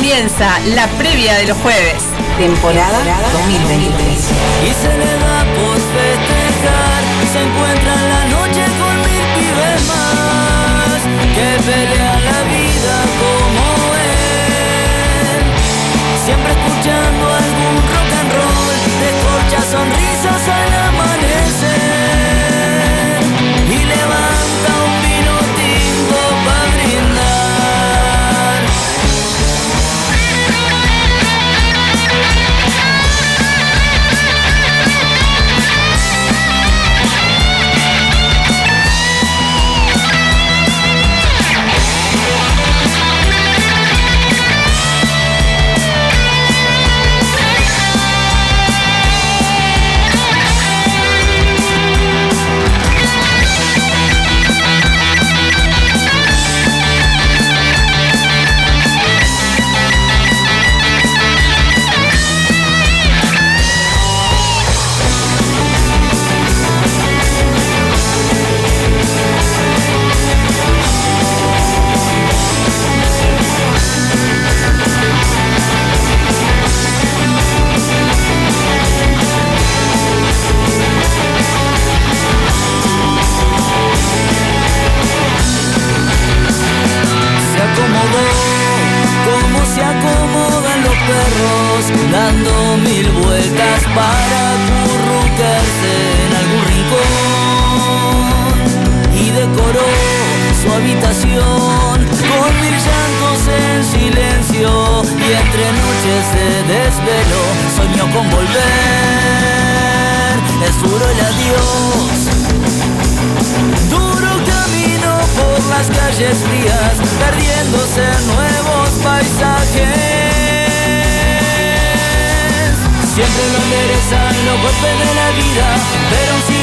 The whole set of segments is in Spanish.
comienza la previa de los jueves. Temporada 2023. Y se le da por festejar, se encuentra en la noche con mil pibes que pelean la vida como él. Siempre escuchando algún rock and roll, descorcha sonrisas al golpes de la vida, pero aún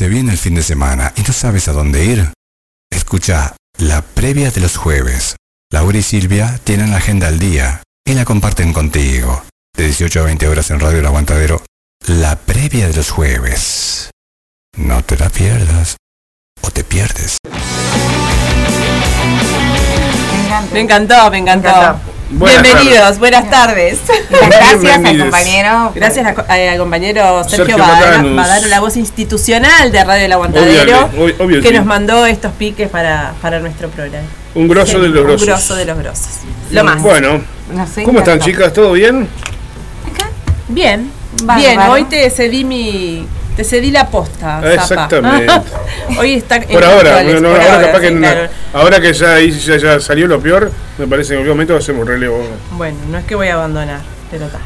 Se viene el fin de semana y no sabes a dónde ir. Escucha la previa de los jueves. Laura y Silvia tienen la agenda al día y la comparten contigo. De 18 a 20 horas en Radio El Aguantadero. La previa de los jueves. No te la pierdas. O te pierdes. Me encantó, me encantó. encantó. Buenas Bienvenidos, buenas tardes. Gracias al compañero. Gracias a- a- al compañero Sergio, Sergio Badano, la voz institucional de Radio El Aguantadero, Obvio, ob- obvio, que sí. nos mandó estos piques para, para nuestro programa. Un grosso de los Un grosos. grosso de los grosos. Lo más. Bueno, ¿cómo están chicas? ¿Todo bien? Bien, Bárbaro. bien. Hoy te cedí mi, te cedí la posta. Zapa. Exactamente. Hoy está Por ahora, controles, no, por ahora, ahora, capaz sí, que ahora que ya, ya, ya salió lo peor, me parece que en algún momento hacemos relevo. Bueno, no es que voy a abandonar, pero está.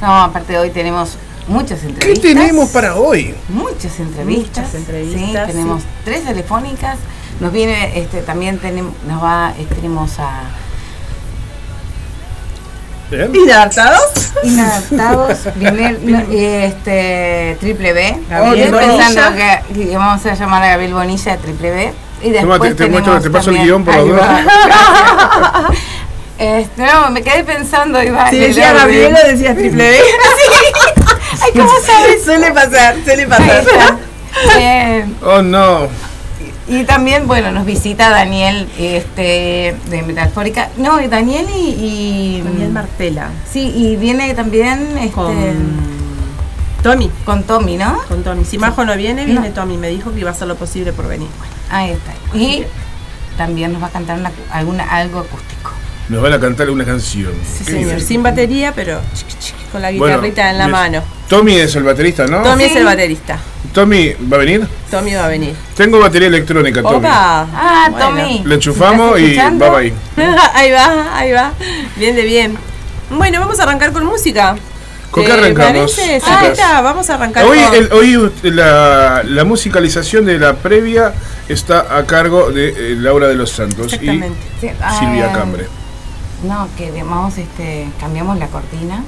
No, aparte hoy tenemos muchas ¿Qué entrevistas. tenemos para hoy? Muchas entrevistas. Muchas entrevistas, Sí, tenemos sí. tres telefónicas. Nos viene, este, también tenemos, nos va, eh, tenemos a ¿Bien? ¿Inadaptados? Inadaptados, viene no, este, Triple B. Gabriel Estoy pensando Bonilla. que, que vamos a llamar a Gabriel Bonilla de Triple B. Y después Toma, te- te muestro, te paso el también- guion por los dos. Este, no, me quedé pensando, Iván. Si el decía orden. Gabriela, decías triple B. Ay, ¿cómo sabes? Suele pasar, suele pasar. Bien. Oh no. Y también, bueno, nos visita Daniel este, de Metalfórica. No, Daniel y, y- Daniel Martela. Sí, y viene también este, Con con, Tommy. Tommy, ¿no? Con Tommy. Si Majo no viene, viene No. Tommy. Me dijo que iba a hacer lo posible por venir. Ahí está. Y también nos va a cantar una, alguna, algo acústico. Nos van a cantar una canción. Sí, señor. bien. Sin batería, pero con la Bueno, guitarrita en la mano. Tommy es el baterista, ¿no? Tommy es el baterista. Tommy, ¿va a venir? Tommy va a venir. Tengo batería electrónica, Tommy. ¡Opa! Ah, Bueno. Tommy. Le enchufamos ¿Estás y va ahí. ahí va, ahí va. Bien de bien. Bueno, vamos a arrancar con música. ¿Con ¿Te qué arrancamos? Ahí está, vamos a arrancar Hoy, con... el- hoy la, la musicalización de la previa está a cargo de eh, Laura de los Santos y. Sí, Silvia ah, Cambre. No, que vamos, este, cambiamos la cortina.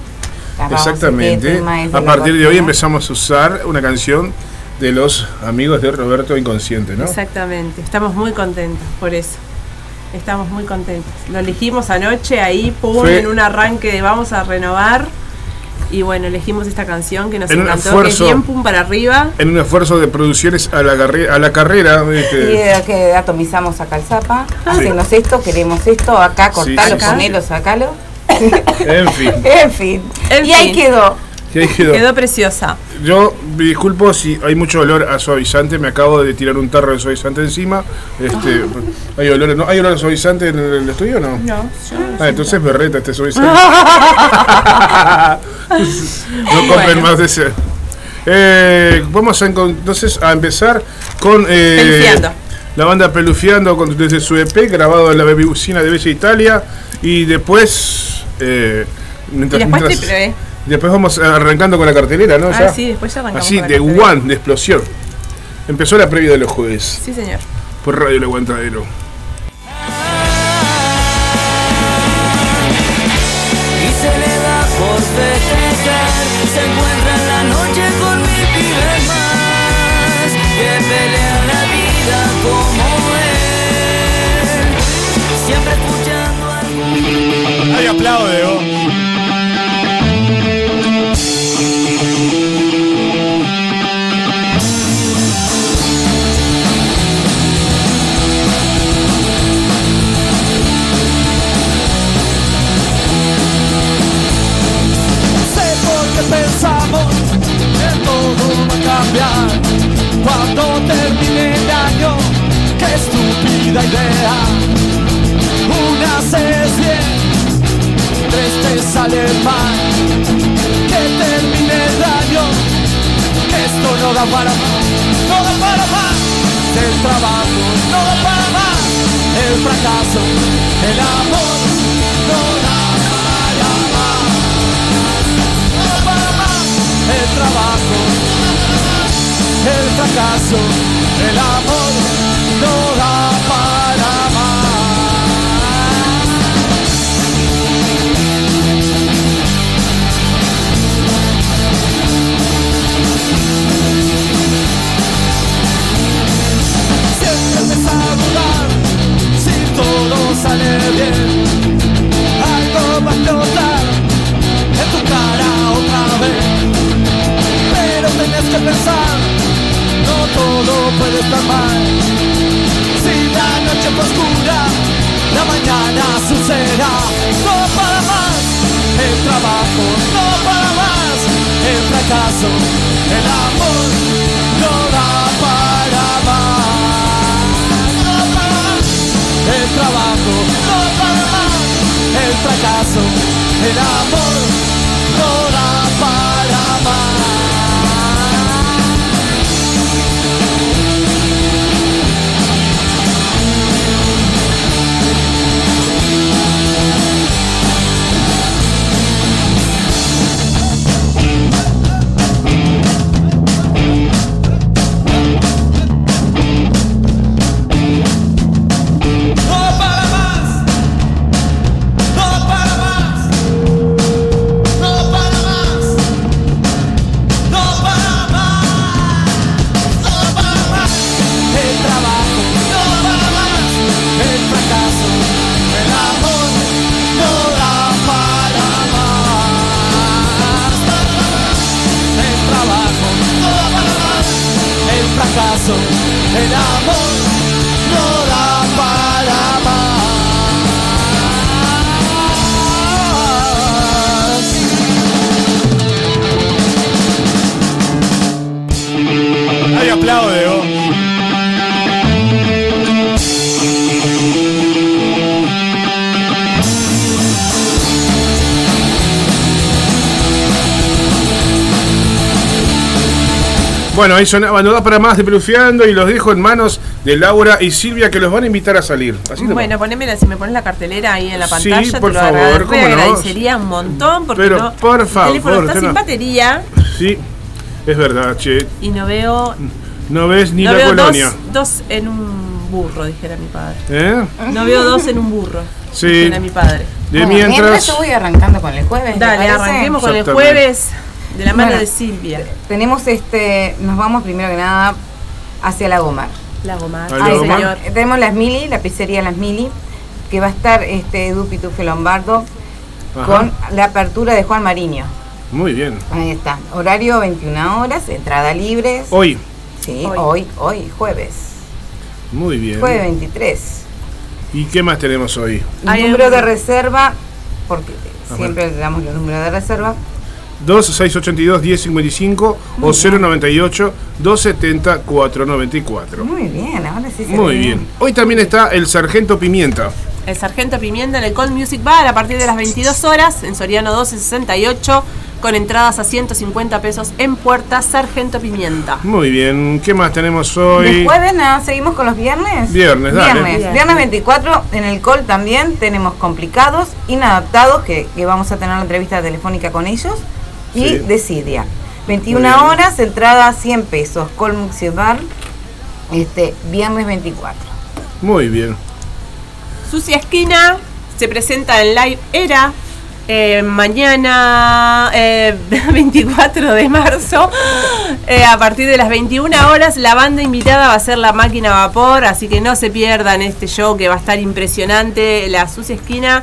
Exactamente. A partir de hoy empezamos a usar una canción de los amigos de Roberto Inconsciente, ¿no? Exactamente, estamos muy contentos por eso. Estamos muy contentos. Lo elegimos anoche ahí, pum, Fue- en un arranque de vamos a renovar. Y bueno, elegimos esta canción que nos En un encantó, esfuerzo- que es bien pum para arriba. En un esfuerzo de producciones a la, a la carrera. Y este, eh, que atomizamos acá el zapa, hacenos esto, queremos esto, acá cortalo, ponelo, sacalo. en fin. En fin. En y ahí fin. quedó. Y ahí quedó. Quedó preciosa. Yo me disculpo si hay mucho olor a suavizante, me acabo de tirar un tarro de suavizante encima. Este, ¿hay, olor, no, ¿Hay olor a suavizante en el estudio o no? No, Ah, entonces me reta este suavizante. no compren Bueno. más de ese. Eh, vamos a, entonces a empezar con eh, Pelufiando. la banda Pelufiando con- desde su EP grabado en la Bebibucina de Bella Italia y después eh, Y mientras, después mientras- triple B. después vamos arrancando con la cartelera, ¿no? Ah, Ya. sí, después ya arrancamos. Así de one, de explosión. Empezó la previa de los jueves Sí, señor. por Radio El Aguantadero. y se le da por festejar. Se encuentra en la noche con mil pibes más que pelean la vida como él. Siempre escuchando algo. Ahí aplaude, vos. Estúpida idea. Una haces bien, tres te sale mal. Que termine el año, que esto no da para más, no da para más. El trabajo no da para más. El fracaso, el amor no da para más no para más el trabajo, el fracaso, el amor bien. Algo va a explotar en tu cara otra vez. Pero tenés que pensar, no todo puede estar mal. Si la noche fue oscura, la mañana sucederá. No para más, el trabajo no para más, el fracaso, el amor no da el trabajo el fracaso, el amor Bueno, ahí sonaba No da para más de Pelufiando y los dejo en manos de Laura y Silvia que los van a invitar a salir. Así. Bueno, ponémela, si me pones la cartelera ahí en la Sí, pantalla, por te lo favor, agradecer- cómo no. agradecería un montón porque Pero, no, por el favor, teléfono está sin no. batería Sí, es verdad, che. y no veo, No ves ni no la veo colonia. dos en un burro, dijera mi padre. ¿Eh? No veo dos en un burro, Sí. dijera mi padre. De Bueno, mientras. yo voy arrancando con el jueves. ¿te Dale, arranquemos con el jueves de la mano Bueno. de Silvia. Tenemos este, nos vamos primero que nada hacia la Gomar. La gomar, A la sí, Gomar. señor. Tenemos las Mili, la pizzería Las Mili, que va a estar este Edu Pitufe Lombardo Ajá. con la apertura de Juan Mariño. Muy bien. Ahí está. Horario 21 horas, entrada libre. Hoy. Sí, Hoy. hoy, hoy, jueves. Muy bien. Jueves 23. ¿Y qué más tenemos hoy? El número de reserva, porque siempre le damos los números de reserva. 2682-1055 o 098-270-494. Muy bien, ahora sí se Muy ve. bien. Hoy también está el Sargento Pimienta. El Sargento Pimienta en el Cold Music Bar a partir de las 22 horas en Soriano 1268 con entradas a 150 pesos en Puerta Sargento Pimienta. Muy bien. ¿Qué más tenemos hoy? De jueves nada, seguimos con los viernes. Viernes, dale. Viernes, Bien. viernes 24 en el call también tenemos complicados, inadaptados, que, que vamos a tener una entrevista telefónica con ellos, y Sí. Decidia. Muy 21 bien. horas, entrada a 100 pesos, call Music Bar, este, viernes 24. Muy bien. Sucia Esquina se presenta en Live Era eh, mañana eh, 24 de marzo eh, a partir de las 21 horas la banda invitada va a ser la máquina a vapor así que no se pierdan este show que va a estar impresionante la Sucia Esquina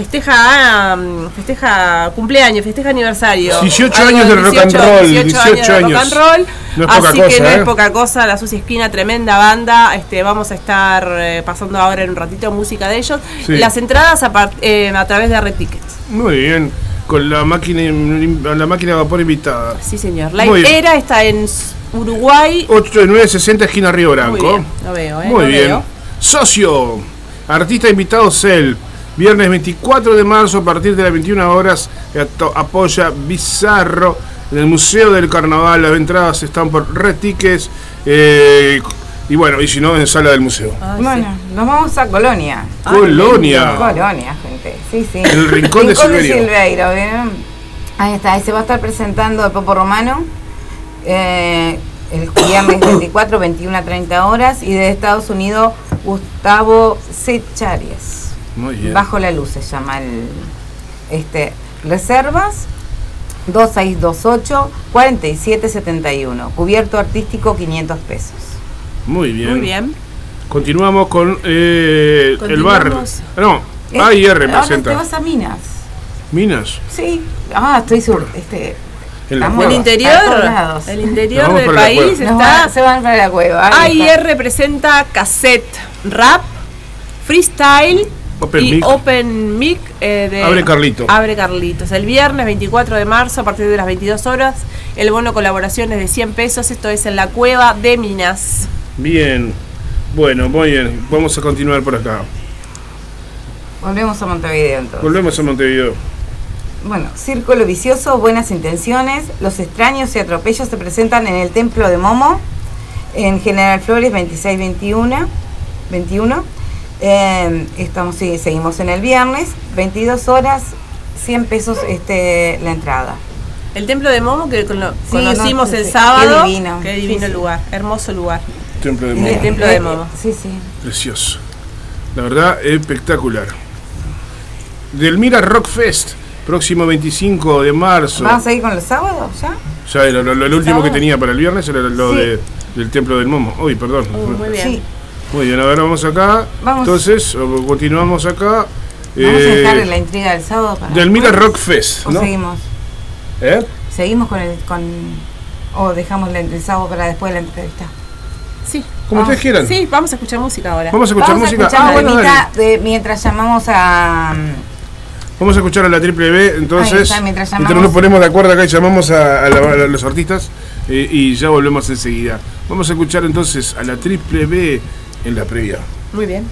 festeja ah, festeja cumpleaños festeja aniversario 18 Algo años de rock and roll, 18 años de 18 rock and roll No es así poca que cosa, no ¿eh? es poca cosa, la Sucia Esquina, tremenda banda. Este, vamos a estar eh, pasando ahora en un ratito música de ellos. Sí. Las entradas a, eh, a través de Red Tickets. Muy bien. Con la máquina, la máquina de vapor invitada. Sí, señor. La. Era está en Uruguay. 8960 esquina Río Branco. Muy bien, lo veo, ¿eh? Muy lo bien. veo. Socio. Artista invitado Cel. Viernes 24 de marzo a partir de las 21 horas. Apoya Bizarro en el Museo del Carnaval. Las entradas están por Red Tickets. eh, y bueno, y si no, en sala del museo. Ah, bueno, nos vamos a Colonia. Ah, Colonia. Colonia, gente. Sí, sí. El Rincón de. Silverio, ¿bien? Ahí está, ahí se va a estar presentando el Popo Romano. eh, el viernes 24, 21 a 30 horas. Y de Estados Unidos, Gustavo Secharies. Muy bien. Bajo la luz se llama el. Este, reservas 2628 4771. Cubierto artístico 500 pesos. Muy bien. Muy bien. Continuamos con eh, el bar. No, Eh, AIR Ahora te presenta. vas a Minas. Minas. Sí. Ah, estoy sur. Este, En. El interior, el interior del país está. se van para la cueva. AIR presenta cassette, rap, freestyle Open y mic. Open Mic eh, de Abre Carlito. Abre Carlitos. El viernes 24 de marzo a partir de las 22 horas. El bono colaboración es de 100 pesos. Esto es en la cueva de Minas. Bien. Bueno, muy bien. Vamos a continuar por acá. Volvemos a Montevideo entonces. Volvemos a Montevideo. Bueno, Círculo Vicioso, Buenas Intenciones, Los Extraños y Atropellos se presentan en el Templo de Momo, en General Flores 2621. 21. Eh, estamos, sí, seguimos en el viernes, 22 horas, 100 pesos este, la entrada. El templo de Momo que cono- Sí, conocimos no, sí, el sábado. Qué divino. Qué Sí, divino sí. lugar. Hermoso lugar. Templo de El Momo. templo de Momo. Sí, sí. Precioso. La verdad, espectacular. Delmira Rock Fest, próximo 25 de marzo. ¿Vamos a ir con los sábados ya? Ya lo, lo- lo último que tenía para el viernes era lo Sí. de, del Templo del Momo. Uy, perdón. Uh, muy bien. Sí. Muy bien, ahora vamos acá. Vamos. Entonces, continuamos acá. Vamos a Eh, dejar la intriga del sábado para Delmira después, Rock Fest, ¿O ¿no? seguimos? ¿Eh? ¿Seguimos con el... con o dejamos la- el sábado para después de la entrevista? Sí. Como ustedes quieran. Sí, vamos a escuchar música ahora. Vamos a escuchar Vamos música. a escuchar Ah, bueno, de mientras llamamos a... Vamos a escuchar a la triple B, entonces. Está, mientras llamamos. nos ponemos de acuerdo acá y llamamos a, a la- a los artistas eh, y ya volvemos enseguida. Vamos a escuchar entonces a la triple B en la previa. Muy bien.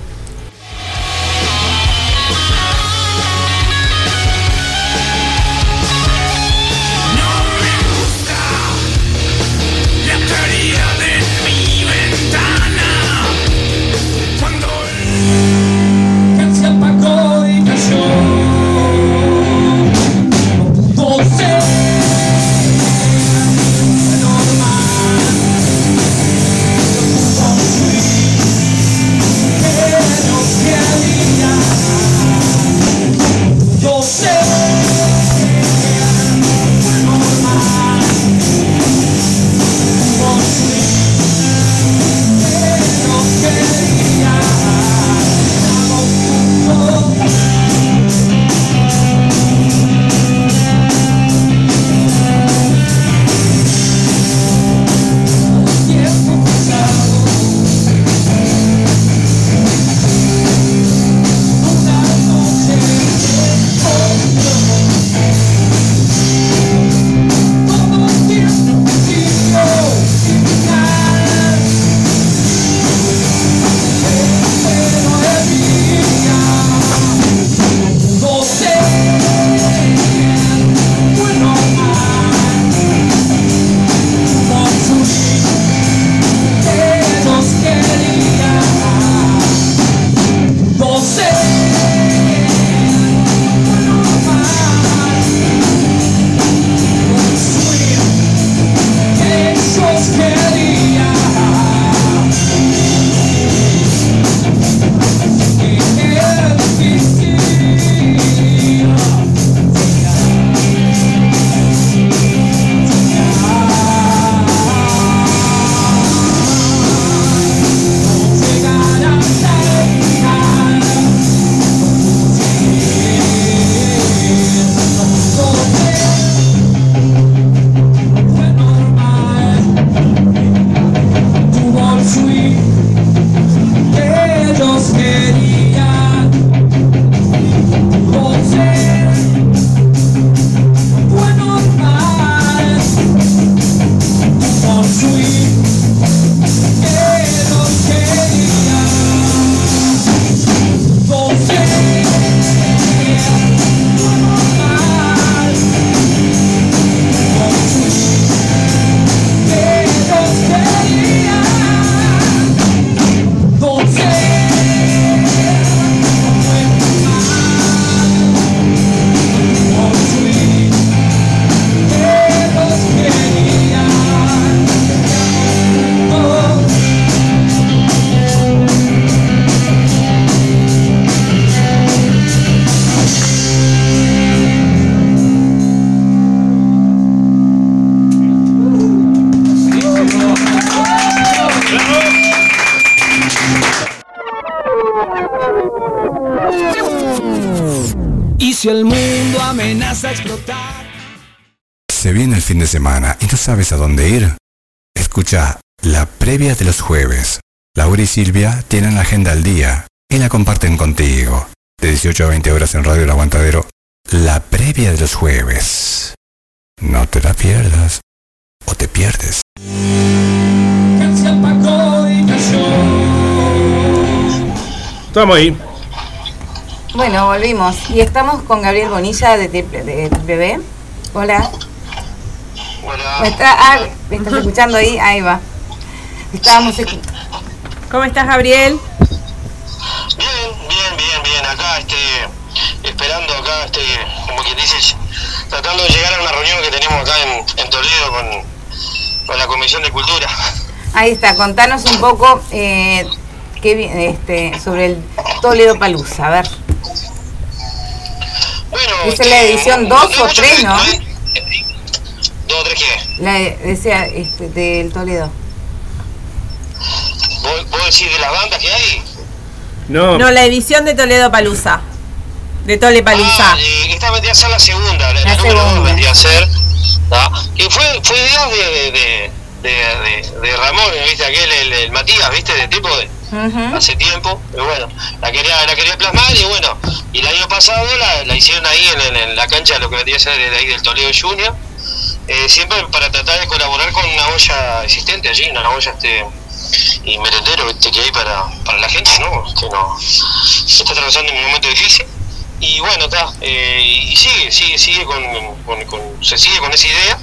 Silvia tienen la agenda al día y la comparten contigo. De 18 a 20 horas en Radio El Aguantadero. La previa de los jueves. No te la pierdas. O te pierdes. Estamos ahí. Bueno, volvimos. Y estamos con Gabriel Bonilla de, de Bebé. Hola. ¿Me, está- ah, ¿me estás escuchando ahí? Ahí va. Estábamos escu- ¿Cómo estás, Gabriel? Bien, bien, bien, bien. Acá, este, esperando acá, este, como quien dice, tratando de llegar a una reunión que tenemos acá en, en Toledo con, con la Comisión de Cultura. Ahí está, contanos un poco eh, qué este, sobre el Toledo Palusa. A ver. Bueno, es la edición dos hay o mucho tres, que- ¿no? hay- ¿Dos o tres qué? La decía este, del Toledo. ¿Vos, vos decís de las bandas que hay? No. No, la edición de Toledo Palusa. De Tole Palusa. Ah, eh, esta vendría a ser la segunda, la, La la número dos segunda. vendría a ser. Que fue, fue idea de, de, de, de, de- de Ramón, ¿viste? Aquel, el, el Matías, ¿viste? De tipo de, hace tiempo, pero bueno, la quería, la quería plasmar y bueno, y el año pasado la, la hicieron ahí en, en- en la cancha de lo que vendría a ser de ahí del Toledo Junior, eh, siempre para tratar de colaborar con una olla existente allí, una olla este y merendero ¿viste? que hay para, para la gente, ¿no? Que no está atravesando un momento difícil. Y bueno, está, eh, y sigue, sigue, sigue con, se sigue con esa idea.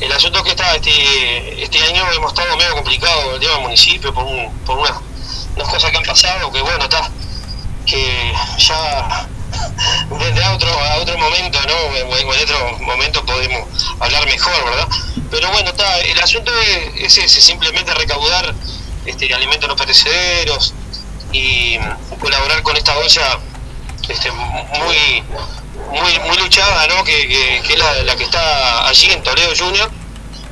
El asunto que está, este, este año hemos estado medio complicado el tema del municipio por, un, por una- unas cosas que han pasado, que bueno, está, que ya desde a otro, a otro momento, ¿no? En, otro momento podemos hablar mejor, ¿verdad? Pero bueno, está, el asunto es, es ese, simplemente recaudar este, alimentos no perecederos y colaborar con esta olla este, muy muy muy luchada, ¿no? Que, es la, que está allí en Toledo Junior,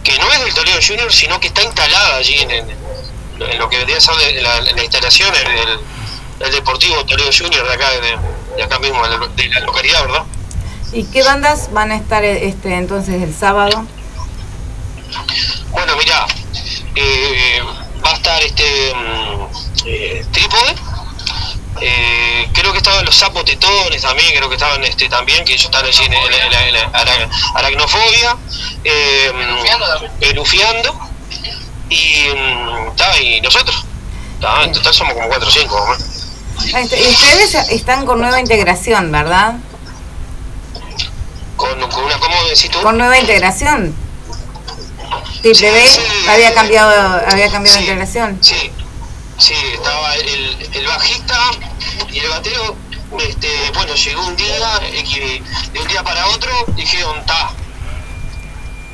que no es del Toledo Junior, sino que está instalada allí en, lo que vendría a ser la, la instalación del- del Deportivo Toledo Junior de acá, de, de acá mismo, de la, la localidad, ¿verdad? ¿Y qué bandas van a estar este entonces el sábado? Bueno, mira, eh, va a estar este mm, eh, Trípode. eh, creo que estaban los sapos tetones también, creo que estaban este también, que ellos están allí en, en- en- en- en ara- aracnofobia, eh, pelufiando, y, mm, ta, y nosotros. Ta, en total somos como 4 o 5. Ah, este, y ustedes están con nueva integración, ¿verdad? Con, con una, ¿cómo decís tú? Con nueva integración. Sí, sí. había cambiado, había cambiado de Sí, integración. Sí, sí, estaba el, el bajista y el batero. Este, bueno, llegó un día, de un día para otro dijeron, ta.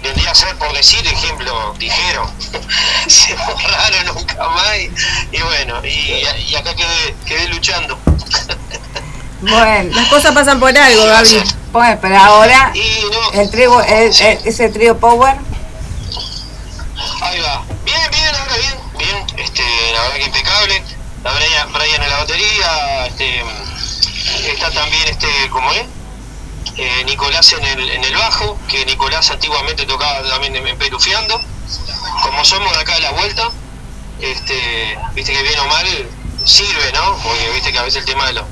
Vendría a ser, por decir ejemplo, dijeron. Se borraron nunca más. Y, y bueno, y, y acá quedé, quedé luchando. Bueno, Las cosas pasan por algo, Gaby. bueno, pero ahora Y no, el trío, el- el- ese trío Power, Ahí va. Bien, bien, ahora bien, bien. Este, la verdad que impecable. La Brian, Brian en la batería, este, está también este, ¿cómo es? Eh, Nicolás en el, en el bajo, que Nicolás antiguamente tocaba también en, Pelufiando. Como somos de acá de la vuelta, este, viste que bien o mal sirve, ¿no? Porque viste que a veces el tema de los,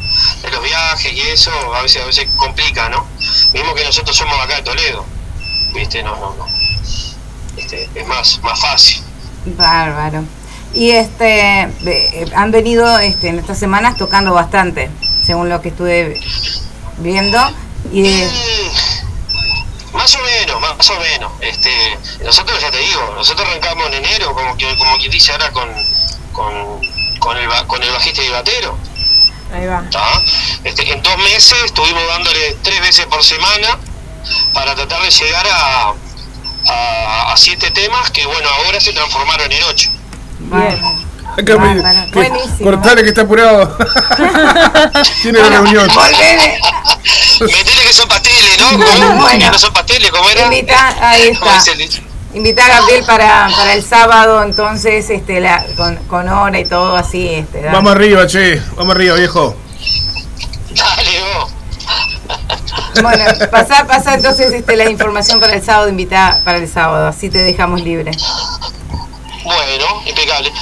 viajes y eso a veces a veces complica, ¿no? Mismo que nosotros somos acá de Toledo, viste, no, no, no. Este, es más, más fácil. bárbaro. Y este ve- han venido este, en estas semanas tocando bastante, según lo que estuve viendo. Y de- Mm, Más o menos, más o menos. Este, nosotros ya te digo, nosotros arrancamos en enero, como que, como quien dice ahora con, con, con el con el bajista y el batero. Ahí va. ¿tá? Este, en dos meses estuvimos dándole tres veces por semana para tratar de llegar a, a, a siete temas que bueno ahora se transformaron en ocho. bueno, Acá me- que- Buenísimo. cortale que está apurado. Tiene Bueno, reunión. volveme. Metele que son pasteles, ¿no? Bueno. ¿Cómo? Que no son pasteles, ¿cómo era? Invita, ahí ¿Cómo está. a Gabriel para, para el sábado, entonces, este, la, con, con hora y todo así. Este, Vamos arriba, che. Vamos arriba, viejo. Dale, vos. Bueno, pasa, pasa entonces este, la información para el sábado, invita para el sábado, así te dejamos libre. Bueno, impecable.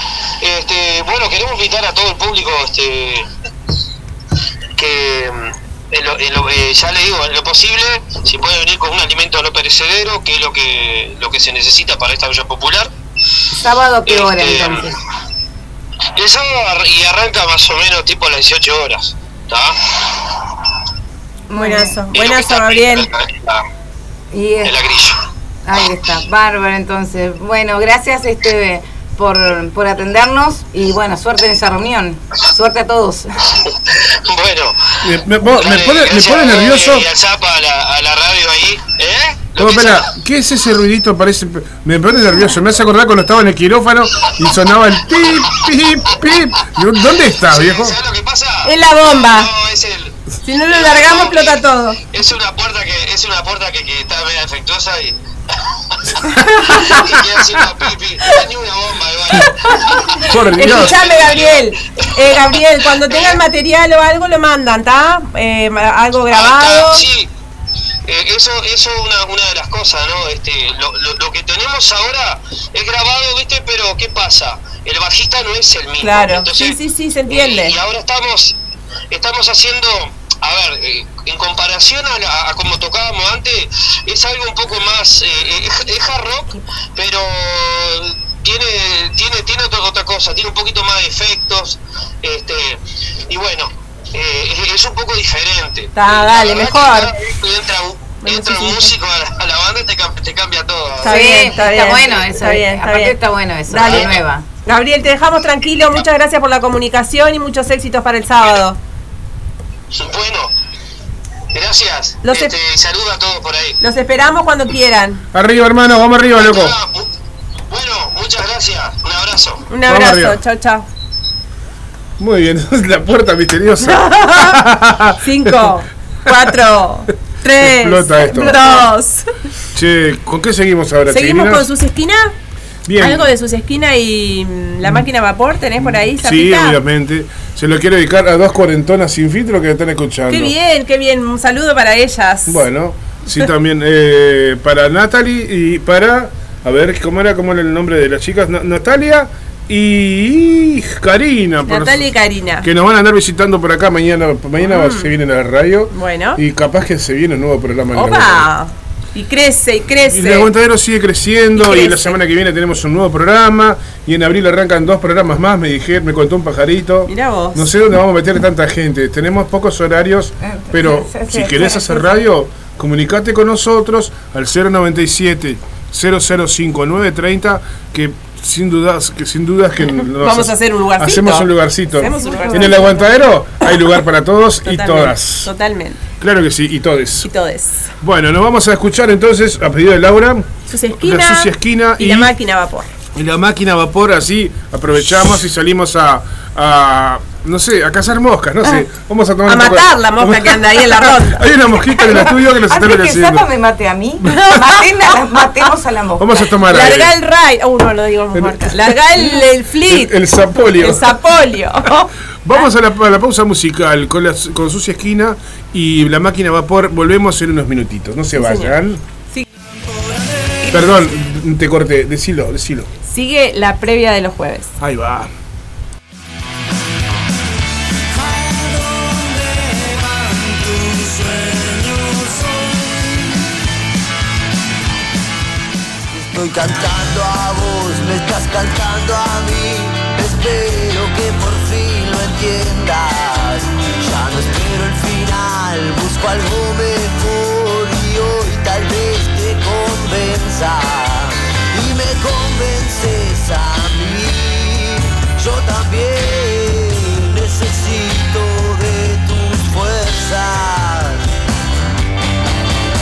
Este, bueno, queremos invitar a todo el público este, que mm, en lo- en lo- eh, ya le digo, en lo posible, si puede venir con un alimento no perecedero, que es lo que lo que se necesita para esta olla popular. ¿Sábado qué hora Este, entonces? El sábado y arranca más o menos tipo a las 18 horas. ¿está? Buenazo, Es buenazo, está Gabriel. en la- en la- Y en es- la grilla. ahí está, bárbaro entonces. Bueno, gracias este por, por atendernos y bueno, suerte en esa reunión. Suerte a todos. Bueno. Me, me- vos- me dale, pone, me vos nervioso. Y al Zapa, a la, a la radio ahí. ¿Eh? No, espera. ¿qué es ese ruidito? Parece. Me pone nervioso. Me hace acordar cuando estaba en el quirófano y sonaba el pip, pip, pip. ¿Dónde está, viejo? ¿Sabes lo que pasa? Es la bomba. No, es el. Si no lo largamos, explota todo. Es una puerta que es una puerta que, que está media defectuosa y. y haciendo pipi. Ni una bomba. Por Dios. Escuchame, Gabriel. Eh, Gabriel, cuando tengan material o algo lo mandan, ¿está? Eh, algo Ahí grabado. está, sí. Eh, eso eso es una, una de las cosas, ¿no? Este, lo, lo, lo que tenemos ahora es grabado, ¿viste? Pero ¿qué pasa? El bajista no es el mismo. Claro, sí, sí, sí, se entiende. eh, y ahora estamos estamos haciendo, a ver, eh, en comparación a, la- a como tocábamos antes, es algo un poco más, eh, eh, es, es hard rock, pero tiene tiene tiene otra, otra cosa, tiene un poquito más de efectos, este y bueno, eh, es, es un poco diferente. Está, La dale, mejor. entra, entra un músico a la, a la banda te, cam- te cambia todo. Está Sí, bien, está bien. bueno eso. Está bien, está Aparte bien. está bueno eso, Dale. nueva. Gabriel, te dejamos tranquilo. Muchas gracias por la comunicación y muchos éxitos para el sábado. Bueno, gracias. Los este, saludo a todos por ahí. Los esperamos cuando quieran. Arriba, hermano, vamos arriba, loco. Ah, bueno, muchas gracias. Un abrazo. Un abrazo. Chao, chao. Muy bien, la puerta misteriosa. Cinco, cuatro, tres, esto. dos. Che, ¿con qué seguimos ahora, ¿Seguimos con sus esquinas? Bien. ¿Algo de sus esquinas y mm, la máquina a vapor tenés por ahí, Sí, obviamente. Se lo quiero dedicar a dos cuarentonas sin filtro que están escuchando. Qué bien, qué bien. Un saludo para ellas. Bueno, sí, también eh, para Natalie y para. A ver, ¿cómo era, cómo era el nombre de las chicas? Na- Natalia y Karina. Natalia y Karina. Que nos van a andar visitando por acá mañana. Mañana se vienen a la radio. Bueno. Y capaz que se viene un nuevo programa. en. Y crece, y Y crece. el aguantadero sigue creciendo Y y, la semana que viene tenemos un nuevo programa y en abril arrancan dos programas más, me dijeron, me contó un pajarito. Mirá vos. No sé dónde vamos a meter tanta gente, tenemos pocos horarios, Eh, pero sí, sí, si querés sí, hacer sí. radio, comunicate con nosotros al 097 005930 que sin dudas que sin dudas que nos Vamos a hacer un lugarcito. Hacemos un lugarcito. Hacemos un lugarcito. En el aguantadero hay lugar para todos y todas. Totalmente. Claro que sí, y todes. Y todes. Bueno, nos vamos a escuchar entonces, a pedido de Laura, Sus esquinas. La sucia esquina y, y- la máquina a vapor. Y la máquina a vapor, así aprovechamos y salimos a, a, no sé, a cazar moscas, no sé. Vamos a tomar A un poco de- matar la mosca que anda ahí en la ronda. Hay una mosquita en el estudio que nos está Antes que. Zapa me mate a mí, maten a la- matemos a la mosca. Vamos a tomar Larga aire. el ray. Uh, no lo digo marca. Larga el, el fleet. El, el sapolio. El sapolio. Vamos a la, a la pausa musical con, la, con Sucia Esquina y la máquina a vapor. Volvemos en unos minutitos. No se señor. vayan. Sí. Perdón, te corté. Decilo, decilo. Sigue la previa de los jueves. Ahí va. Estoy cantando a vos, me estás cantando a mí. Espero que por fin lo entiendas. Ya no espero el final, busco algo mejor y hoy tal vez te convenza. Convences a mí. Yo también necesito de tus fuerzas.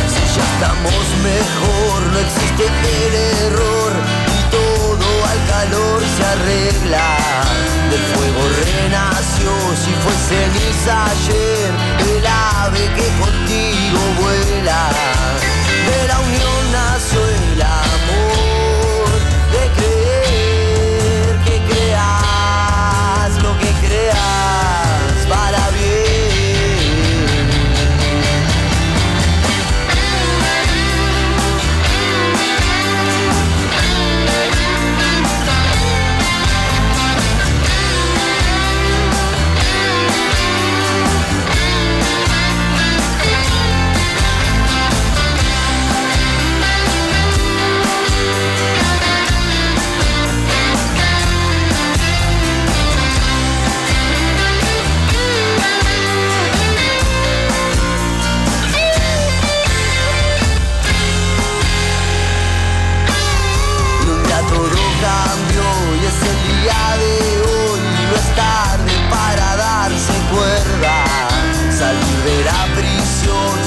Si ya estamos mejor, no existe el error y todo al calor se arregla. Del fuego renació, si fue ceniza ayer, el ave que contigo vuela. De la unión nació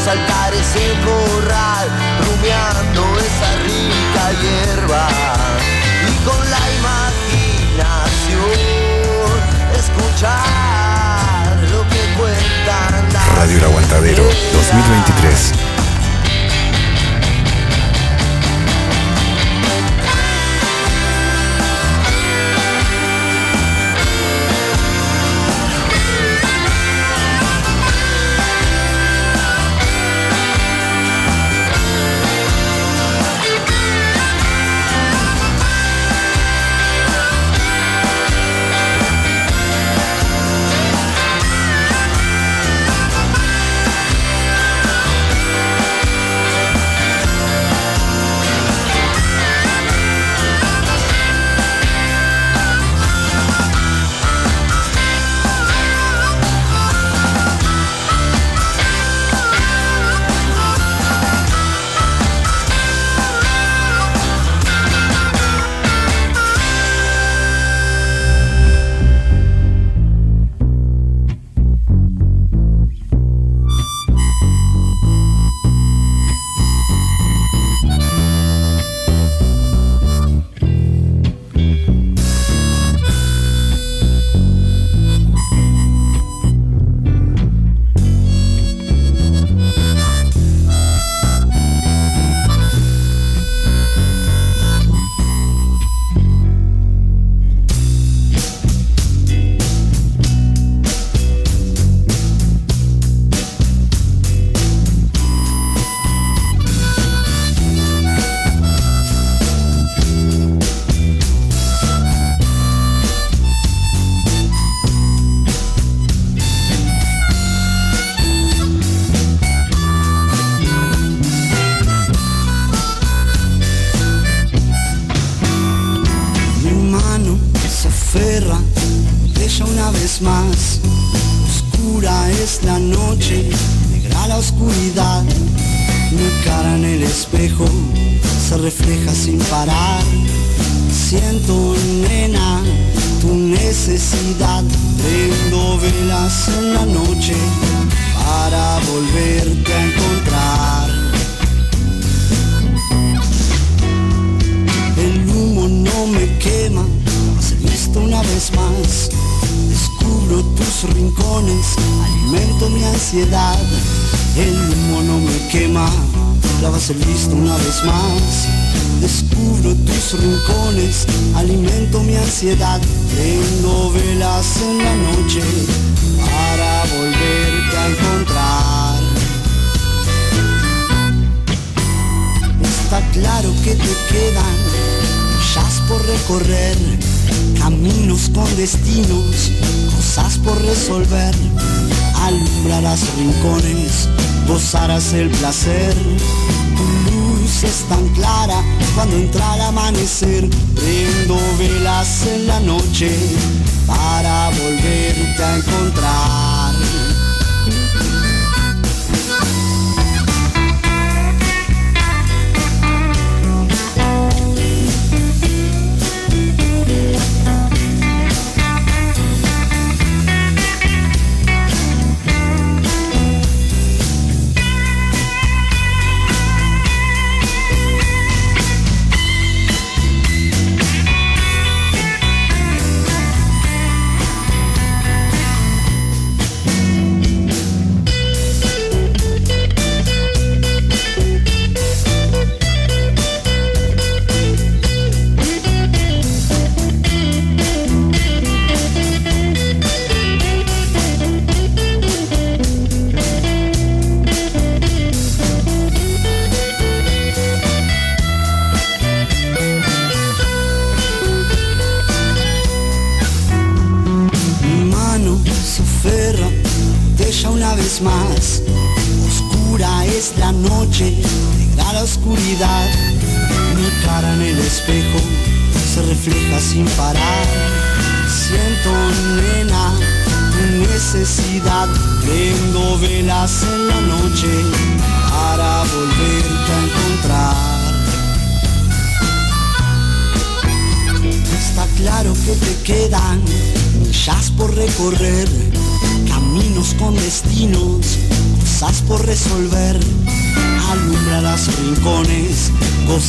saltar ese corral, rumiando esa rica hierba y con la imaginación escuchar lo que cuentan Radio El Aguantadero 2023. Más. Oscura es la noche, negra la oscuridad. Mi cara en el espejo se refleja sin parar. Siento, nena, tu necesidad. Prendo velas en la noche para volverte a encontrar. El humo no me quema, has visto una vez más. Descubro tus rincones, alimento mi ansiedad. El humo no me quema, la vas visto una vez más. Descubro tus rincones, alimento mi ansiedad. Prendo velas en la noche para volverte a encontrar. Está claro que te quedan millas por recorrer, caminos con destinos, cosas por resolver. Alumbrarás rincones, gozarás el placer. Tu luz es tan clara cuando entra el amanecer. Prendo velas en la noche para volverte a encontrar.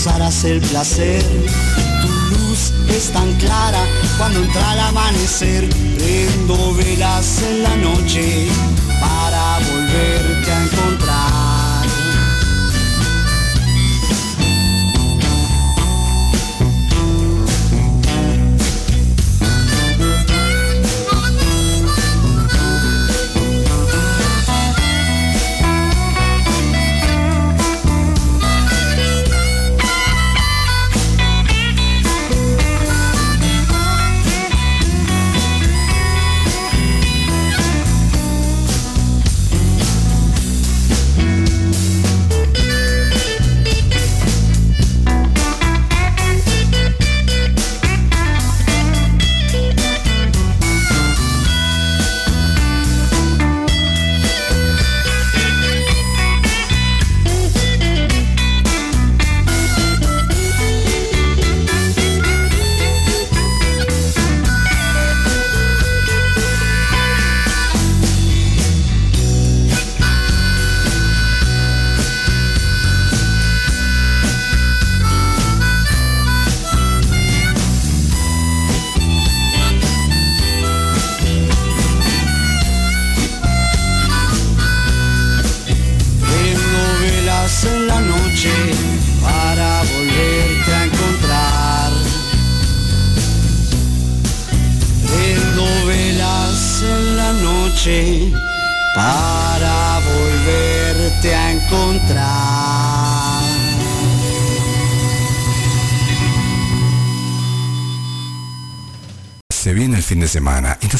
Gozarás el placer. Tu luz es tan clara cuando entra el amanecer. Prendo velas en la noche para volverte a encontrar.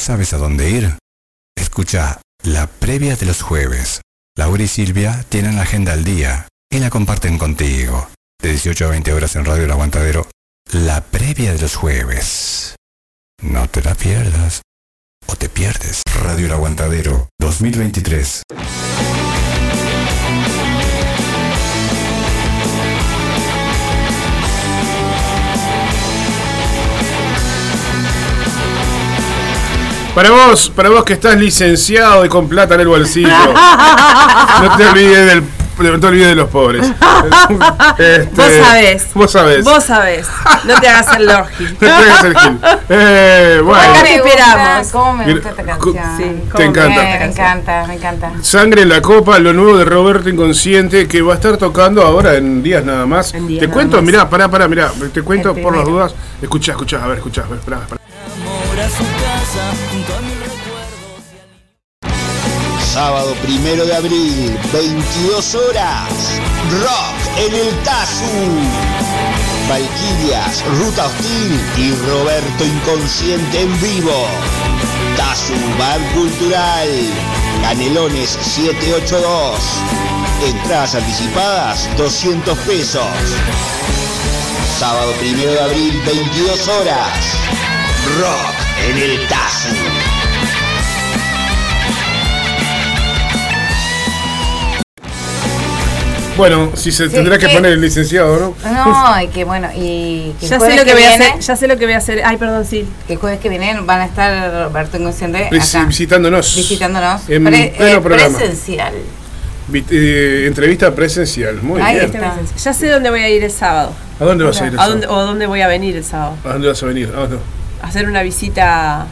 Sabes a dónde ir. Escucha la previa de los jueves. Laura y Silvia tienen la agenda al día y la comparten contigo. De 18 a 20 horas en Radio El Aguantadero. La previa de los jueves. No te la pierdas. O te pierdes. Radio El Aguantadero 2023. Para vos, para vos que estás licenciado y con plata en el bolsillo, no te olvides del no te olvides de los pobres. Este, Vos sabés. Vos sabés. Vós sabés. No te hagas el lorgi. No te hagas el gil. Eh, bueno. Acá te esperamos. ¿Cómo me gusta esta canción? Sí, Te encanta. Me, me encanta, me encanta. Sangre en la copa, lo nuevo de Roberto Inconsciente que va a estar tocando ahora en días nada más. En días te nada cuento, más. mirá, pará, pará, mirá, te cuento por las dudas. Escuchá, escuchá, a ver, escuchá, a ver, a su casa, Sábado primero de abril, 22 horas. Rock en el Tazu. Valquirias, Ruta Hostil y Roberto Inconsciente en vivo. Tazu Bar Cultural. Canelones 782. Entradas anticipadas 200 pesos. Sábado primero de abril, 22 horas. Rock en el Tazu. Bueno, si se Sí, tendrá que poner el licenciado, ¿no? No, y que bueno, y que Ya sé lo que voy a viene, hacer. Ya sé lo que voy a hacer. Ay, perdón, sí. Que el jueves que viene van a estar Roberto Inconsciente Vis- acá, visitándonos. visitándonos. En Pre- pleno eh, programa. presencial. Eh, entrevista presencial, muy Ahí bien. está. Ya sé dónde voy a ir el sábado. ¿A dónde vas a ir? el ¿A dónde, sábado? o dónde voy a venir el sábado. ¿A dónde vas a venir? ¿A dónde? A hacer una visita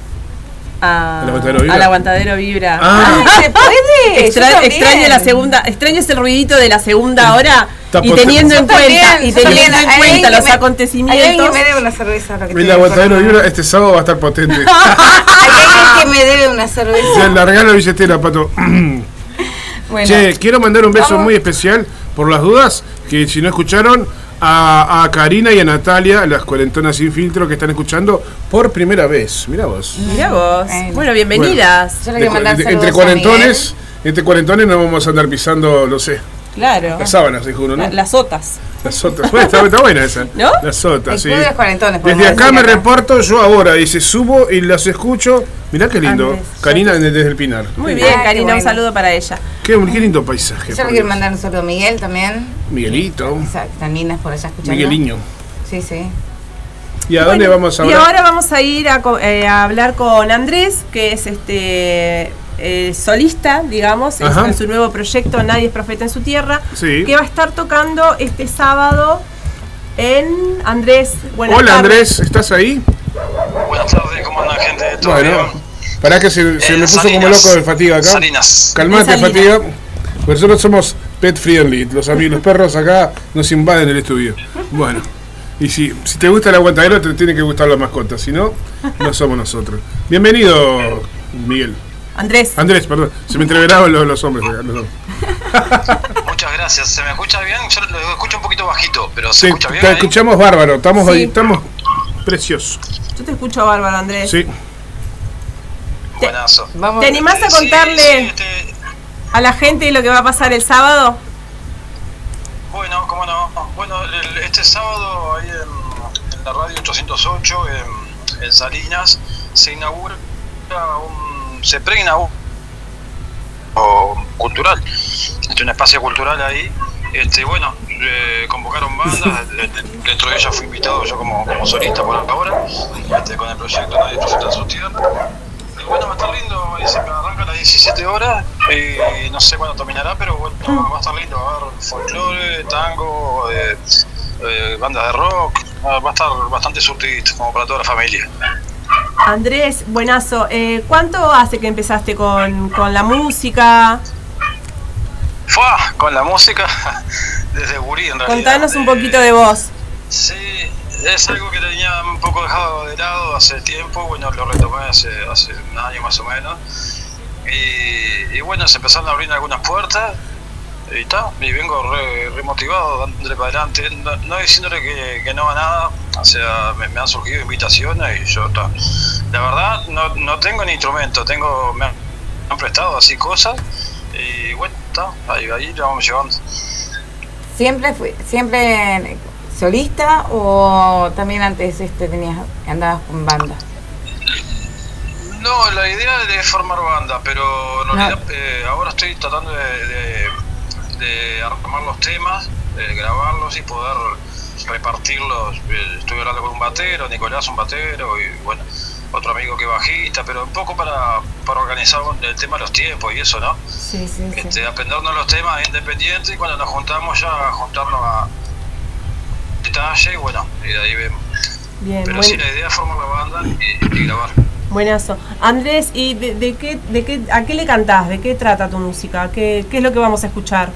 a, ¿Al Aguantadero Vibra? al Aguantadero Vibra. Ah. Ay, ¿Se puede? Extra- extraño la segunda, extraño ese ruidito de la segunda hora y teniendo en cuenta y yo también. teniendo en cuenta los me- acontecimientos. que me debe una cerveza. Lo que El aguantadero Vibra este sábado va a estar potente. Hay alguien que me debe una cerveza. largá la billetera, pato. Bueno, Che, quiero mandar un beso Vamos. muy especial por las dudas, que si no escucharon, a, a Karina y a Natalia, las cuarentonas sin filtro que están escuchando por primera vez. Mira vos. Mira vos. Bueno. Bueno, bienvenidas. yo le De quiero cu- mandar de- saludos entre a cuarentones, entre cuarentones no vamos a andar pisando, no sé, Claro. las sábanas, dijo uno, ¿no? La- las otas. Las sotas. Bueno, está, está buena esa. ¿No? Las sotas, sí. Desde acá me acá. reporto yo ahora. Dice, subo y las escucho. Mirá qué lindo. Karina desde el Pinar. Muy bien, Karina, un saludo para ella. Qué, qué lindo paisaje. Yo le quiero mandar un saludo a Miguel también. Miguelito. Exacto, lindas por allá escuchando. Migueliño. Sí, sí. ¿Y a dónde vamos Y ahora? ahora vamos a ir a, eh, a hablar con Andrés, que es este eh, solista, digamos, en, Ajá. en su nuevo proyecto Nadie es Profeta en su Tierra, Sí. que va a estar tocando este sábado en Andrés. buenas Hola tardes. Andrés, ¿estás ahí? Buenas tardes, ¿cómo andan gente? ¿Todo Bueno, bien? pará que se, se Eh, me puso como loco de fatiga acá. Salinas. Calmate, fatiga. Nosotros somos pet friendly. Los amigos, los perros acá nos invaden el estudio. Bueno, y si, si te gusta el aguantadero, te tiene que gustar la mascota. Si no, no somos nosotros. Bienvenido, Miguel. Andrés. Andrés, perdón. Se me entreveraban los, los hombres acá. los dos. Muchas gracias. ¿Se me escucha bien? Yo lo escucho un poquito bajito, pero ¿se Sí, escucha bien? te ahí? escuchamos bárbaro. Estamos Sí. ahí, estamos preciosos. Yo te escucho bárbaro, Andrés. Sí. Buenazo. Vamos. ¿Te animás a Sí, contarle sí, este, a la gente lo que va a pasar el sábado? bueno, cómo no. Bueno, el- este sábado ahí en, en la radio 808 en, en Salinas se inaugura un. Se preinaugura o cultural. Este, un espacio cultural ahí. Este, bueno, eh, convocaron bandas, de- de- dentro de ellas fui invitado yo como, como solista por ahora, este, con el proyecto Nadie Presenta su Tierra. Y bueno, va a estar lindo, se arranca a las 17 horas, y no sé cuándo terminará, pero bueno, va a estar lindo, va a haber folclore, tango, eh, eh, bandas de rock, va va a estar bastante surtidito, como para toda la familia. Andrés, buenazo. Eh, ¿Cuánto hace que empezaste con, con la música? ¡Fua! Con la música, desde gurí en realidad. Contanos un poquito de vos. Sí, es algo que tenía un poco dejado de lado hace tiempo, bueno, lo retomé hace, hace un año más o menos. Y, y bueno, se empezaron a abrir algunas puertas y está, y vengo re, re motivado, dándole para adelante, no, no diciéndole que, que no a nada, o sea, me, me han surgido invitaciones y yo, ta. la verdad, no, no tengo ni instrumento, tengo, me han, me han prestado así cosas y bueno, está, ahí, ahí lo vamos llevando. ¿Siempre fui, siempre solista o también antes este tenías andabas con banda? No, la idea es formar banda, pero en realidad eh, ahora estoy tratando de, de- de armar los temas, de grabarlos y poder repartirlos. Eh, Estoy hablando con un batero, Nicolás un batero y bueno, otro amigo que bajista, pero un poco para, para organizar el tema de los tiempos y eso, ¿no? Sí, sí, sí. Este, aprendernos los temas independientes y cuando nos juntamos ya juntarnos a detalle y bueno, y de ahí vemos. Bien, Pero buen- sí, la idea es formar la banda y, y grabar. Buenazo. Andrés, ¿y de, de qué, de qué, a qué le cantás? ¿De qué trata tu música? ¿Qué, es lo que vamos a escuchar?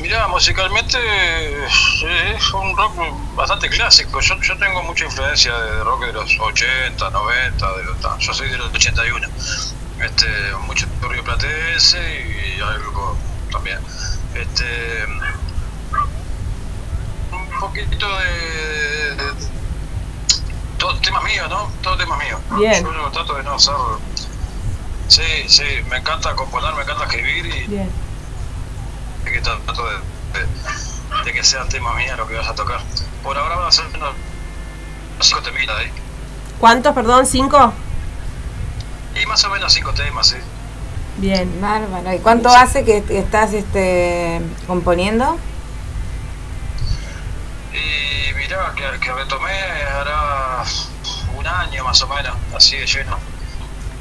Mira, musicalmente eh, es un rock bastante clásico. Yo, yo tengo mucha influencia de rock de los 80, 90, de los, yo soy de los 81. Este, mucho río platense y algo también. Este, un poquito de- todo temas míos, ¿no? Todo temas míos. Bien. Yo trato de no ser. Sí, sí, me encanta componer, me encanta escribir y Bien. que trato de, de- de que sean temas míos lo que vas a tocar. Por ahora van a ser unos cinco temitas ahí. ¿Cuántos, perdón? ¿Cinco? Y más o menos cinco temas, sí. Bien. Bárbaro. ¿Y cuánto hace que que estás este componiendo? Y mirá, que, que retomé hará un año más o menos, así de lleno.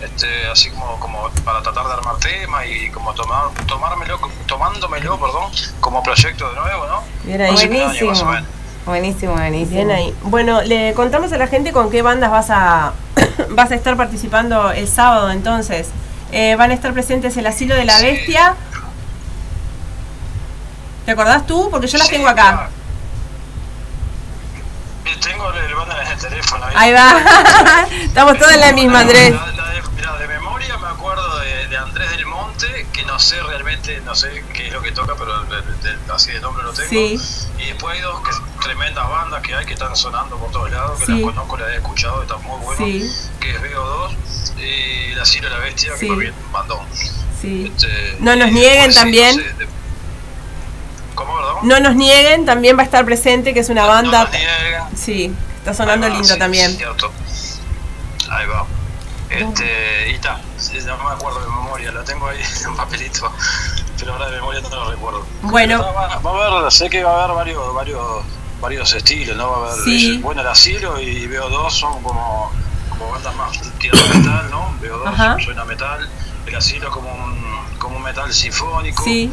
Este, así como, como para tratar de armar temas y como tomar, tomármelo, tomándomelo, perdón, como proyecto de nuevo, ¿no? Bien ahí. Año Buenísimo. Buenísimo, buenísimo. Bien ahí. Bueno, le contamos a la gente con qué bandas vas a vas a estar participando el sábado entonces. Eh, van a estar presentes el Asilo de la Sí. Bestia. ¿Te acordás tú? Porque yo las Sí, tengo acá. Teléfono. Ahí va. Estamos todos en la misma, Andrés. La- la de, mirá, de memoria me acuerdo de, de Andrés del Monte, que no sé realmente, no sé qué es lo que toca, pero de- así de nombre lo tengo. Sí. Y después hay dos que, tremendas bandas que hay que están sonando por todos lados, que Sí. las conozco, las he escuchado, están muy buenas. Sí. Que es VO2 y La de la Bestia, que también bandón. Sí. Este, No nos nieguen también. no sé, ¿Cómo? No nos nieguen, también va a estar presente, que es una No banda. nos nieguen. Sí, está sonando va, lindo sí, también. Cierto. Ahí va. Este, y está, no me acuerdo de memoria, la tengo ahí en un papelito, pero ahora de memoria no lo recuerdo. Bueno. Va, va a haber, sé que va a haber varios, varios, varios estilos, ¿no? Va a haber, Sí. bueno, el asilo y veo dos son como, como bandas más tirando metal, ¿no? Veo Ajá. dos, suena metal, el asilo como un, como un metal sinfónico. Sí,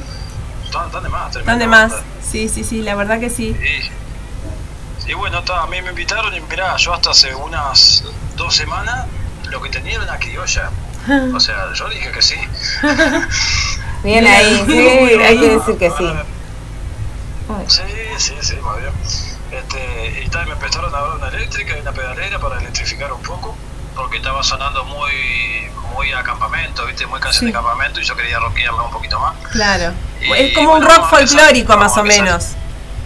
Están, de más, están de más. Sí, sí, sí, la verdad que sí. Y, y bueno, ta, a mí me invitaron y mirá, yo hasta hace unas dos semanas lo que tenía era una criolla. O sea, yo dije que sí. Bien ahí, sí, hay que decir que sí. Sí, sí, sí, muy bien. Este, y tal, me empezaron a dar una eléctrica y una pedalera para electrificar un poco, porque estaba sonando muy muy a campamento, ¿viste? Muy canción de campamento y yo quería rockearla un poquito más. Claro. Y Es como un rock folclórico más o menos.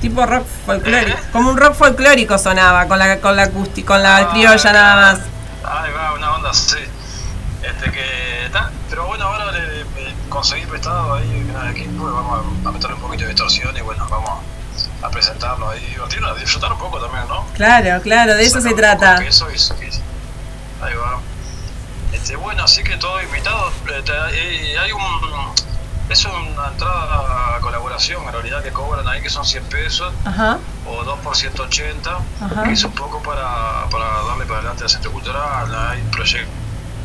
Tipo rock folclórico. Como un rock folclórico sonaba con la con la acústica, con la criolla nada más. Ahí va, una onda así. Este que ta, pero bueno, ahora le, le conseguí prestado ahí un equipo y vamos a, a meterle un poquito de distorsión y bueno, vamos a presentarlo ahí, divertirnos, disfrutar un poco también, ¿no? Claro, claro, de eso se Sacar trata. y- y- ahí va. Este, bueno, así que todo invitado. eh, y hay un. Es una entrada a colaboración en realidad que cobran ahí que son 100 pesos Ajá. o 2 por 180, Ajá. que es un poco para, para darle para adelante al centro cultural. Hay proyectos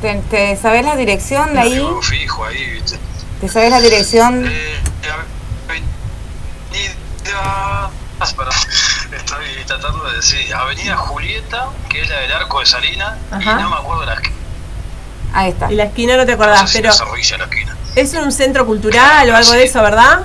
¿Te, te sabes la dirección de ahí? fijo ahí, ¿viste? ¿Te sabes la dirección? Eh, Avenida. Para, estoy tratando de decir Avenida Julieta, que es la del Arco de Salinas, Ajá. y no me acuerdo la esquina. Ahí está. Y la esquina no te acordás, no sé si pero la Zorrilla la esquina. Es un centro cultural o algo de eso, ¿verdad?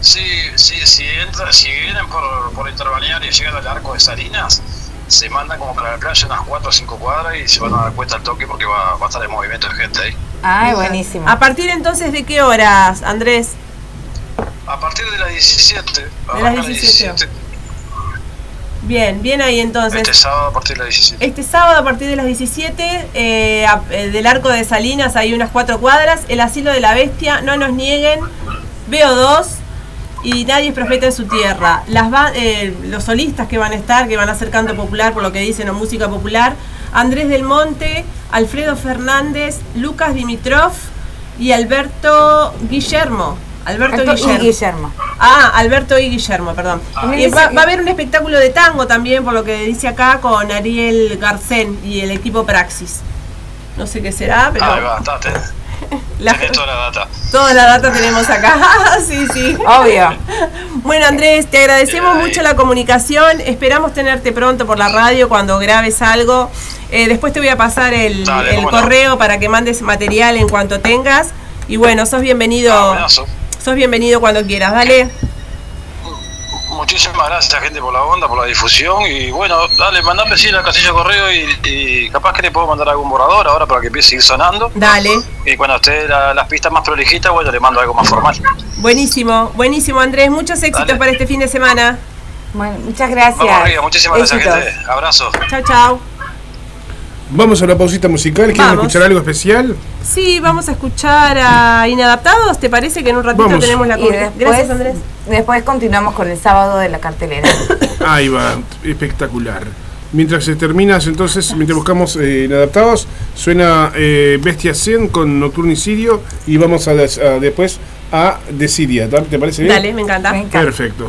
Sí, sí, si, entra, si vienen por, por y llegan al Arco de Salinas, se mandan como para la playa unas 4 o 5 cuadras y se van a dar cuenta al toque porque va, va a estar el movimiento de gente ahí. Ay, buenísimo. ¿A partir entonces de qué horas, Andrés? A partir de las 17. De las arranca 17. Bien, bien ahí entonces. Este sábado a partir de las 17. Este sábado a partir de las 17, eh, a- eh, del arco de Salinas hay unas cuatro cuadras, el asilo de la bestia, no nos nieguen, veo dos y nadie es profeta en su tierra. Las va- eh, los solistas que van a estar, que van a hacer canto popular, por lo que dicen, o música popular, Andrés del Monte, Alfredo Fernández, Lucas Dimitrov y Alberto Guillermo. Alberto Alberto y Guillermo. Guillermo. Ah, Alberto y Guillermo, perdón. Ah. Y va, va a haber un espectáculo de tango también, por lo que dice acá, con Ariel Garcén y el equipo Praxis. No sé qué será, pero Ahí va, está, la- toda la data. toda la data tenemos acá. sí, sí. Obvio. Bueno, Andrés, te agradecemos mucho la comunicación. Esperamos tenerte pronto por la radio cuando grabes algo. Eh, después te voy a pasar el, Dale, el cómo no. correo para que mandes material en cuanto tengas. Y bueno, sos bienvenido. Ah. Sos bienvenido cuando quieras. Dale. Muchísimas gracias, gente, por la onda, por la difusión. Y bueno, dale, mandame sí la casilla de correo y, y capaz que le puedo mandar algún borrador ahora para que empiece a ir sonando. Dale. Y cuando esté la- las pistas más prolijitas, bueno, le mando algo más formal. Buenísimo, buenísimo Andrés, muchos éxitos Dale. para este fin de semana. Bueno, muchas gracias. Vamos arriba, muchísimas gracias, gente. Abrazo. Chao, chao. Vamos a la pausita musical. ¿Quieren Vamos. escuchar algo especial? Sí, vamos a escuchar a Inadaptados, ¿te parece que en un ratito Vamos. tenemos la después, Gracias Andrés. después continuamos con el sábado de la cartelera. Ahí va, espectacular. Mientras se termina, entonces, mientras buscamos eh, inadaptados, suena eh, Bestia 100 con Nocturnicidio y vamos a, a después a Desidia. ¿ta- ¿Te parece bien? Dale, me encanta. Me encanta. Perfecto.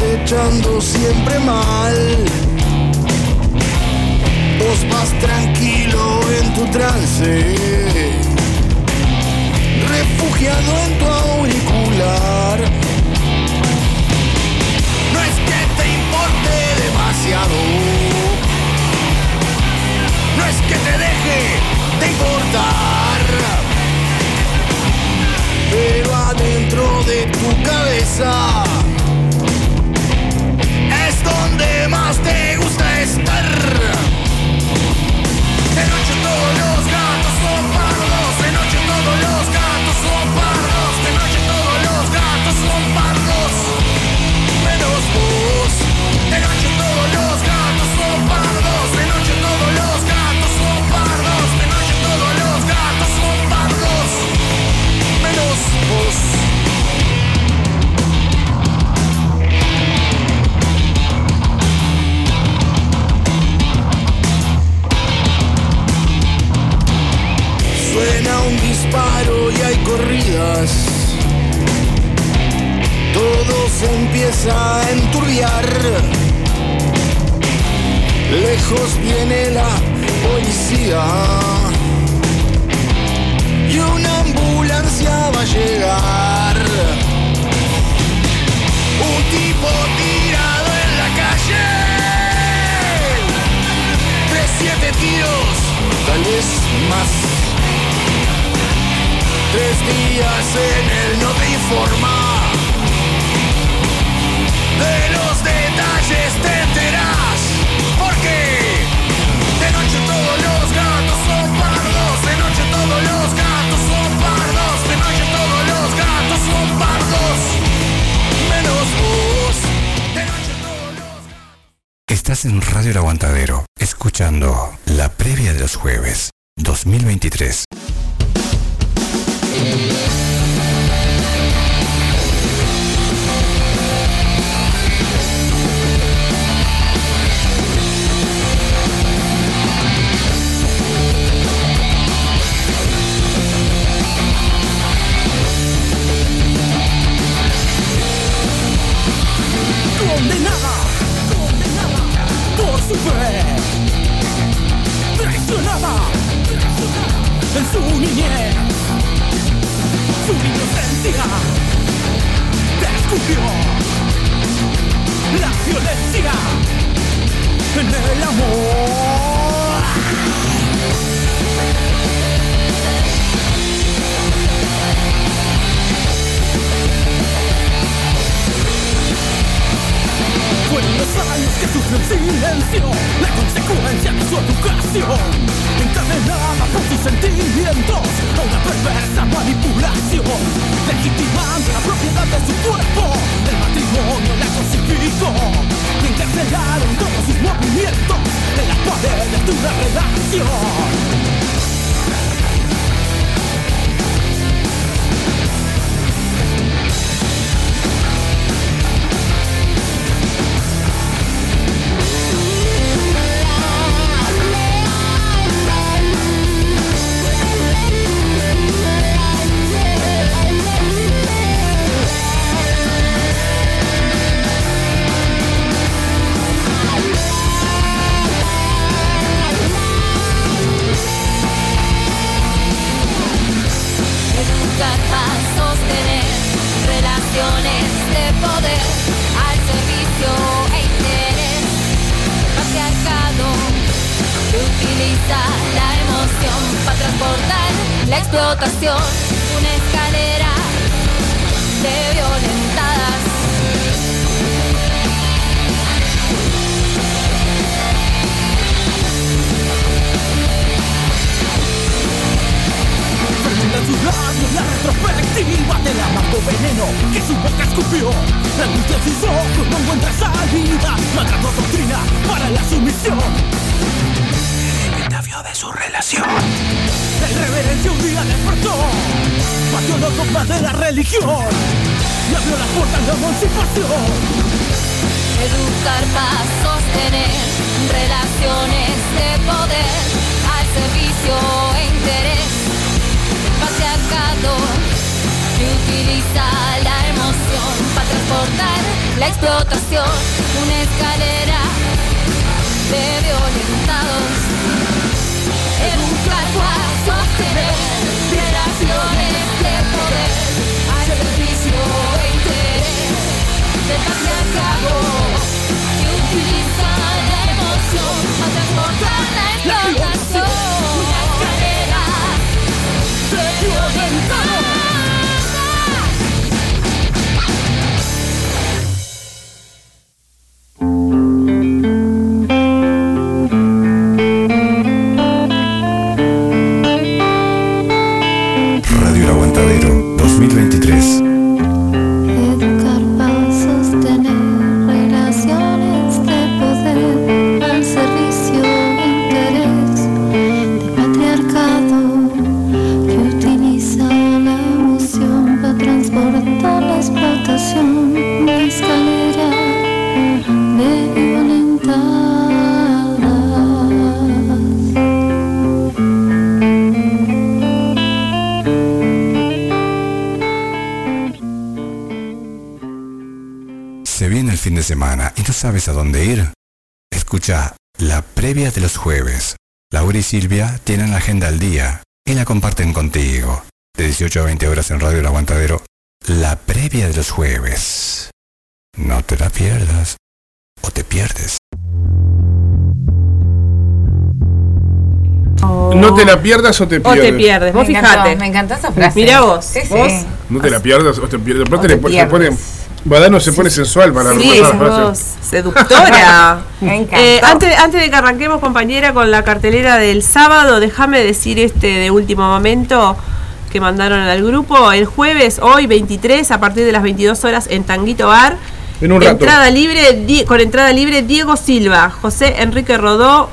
Acechando, siempre mal. Vos vas tranquilo en tu trance, refugiado en tu auricular. No es que te importe demasiado, no es que te deje de importar. Pero adentro de tu cabeza disparo y hay corridas. Todo se empieza a enturbiar. Lejos viene la policía. Y una ambulancia va a llegar. Un tipo tirado en la calle. Tres, siete tiros, tal vez más. Tres días en el no te informa. De los detalles te enterás. Porque de noche todos los gatos son pardos. De noche todos los gatos son pardos. De noche todos los gatos son pardos. Menos vos. De noche todos los Estás en Radio El Aguantadero, escuchando la previa de los jueves 2023. Thank you. Inocencia descubrió la violencia. En el amor. Fueron los años que sufrió en silencio La consecuencia de su educación. Encadenada por sus sentimientos A una perversa manipulación Legitimando la propiedad de su cuerpo. El matrimonio la cosificó Encarcelaron todos sus movimientos En las paredes de una redacción Silvia tienen la agenda al día y la comparten contigo. De 18 a 20 horas en Radio El Aguantadero. La previa de los jueves. No te la pierdas. O te pierdes. No te la pierdas o te O pierdes. te pierdes, vos Me encantó, fijate. me encantó esa frase. Mirá vos, Sí, sí. vos. No te la pierdas o te pierdes. Aparte O le te pone- se pone. pierdes. Badano se pone sensual para Sí, la frase. seductora. Me. Eh, antes, antes de que arranquemos, compañera, con la cartelera del sábado, déjame decir este de último momento que mandaron al grupo. El jueves, hoy 23, a partir de las 22 horas en Tanguito Bar. En un rato. Entrada libre, di- con entrada libre, Diego Silva, José Enrique Rodó,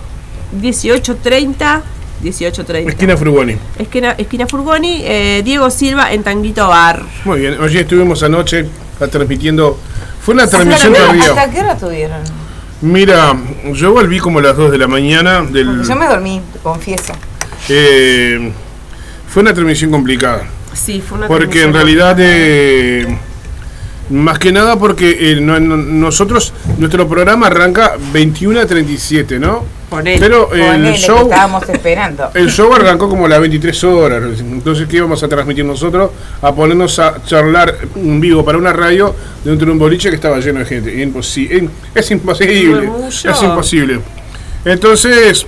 1830. 1830. Esquina Frugoni. Esquina, esquina Furgoni, eh, Diego Silva en Tanguito Bar. Muy bien. Oye, estuvimos anoche ah, transmitiendo. Fue una transmisión ¿Hasta, tardía. ¿Hasta qué hora tuvieron? Mira, yo volví como a las 2 de la mañana del. Porque yo me dormí, te confieso. eh, fue una transmisión complicada. Sí, fue una Porque en transmisión realidad, eh, más que nada porque eh, no- no- nosotros, nuestro programa arranca 21 a 37, ¿no? Ponele. Pero el Ponele que show, estábamos esperando. el show arrancó como a las 23 horas. Entonces, ¿qué íbamos a transmitir nosotros? A ponernos a charlar en vivo para una radio dentro de un boliche que estaba lleno de gente. Imposi- es imposible. Es imposible. Entonces,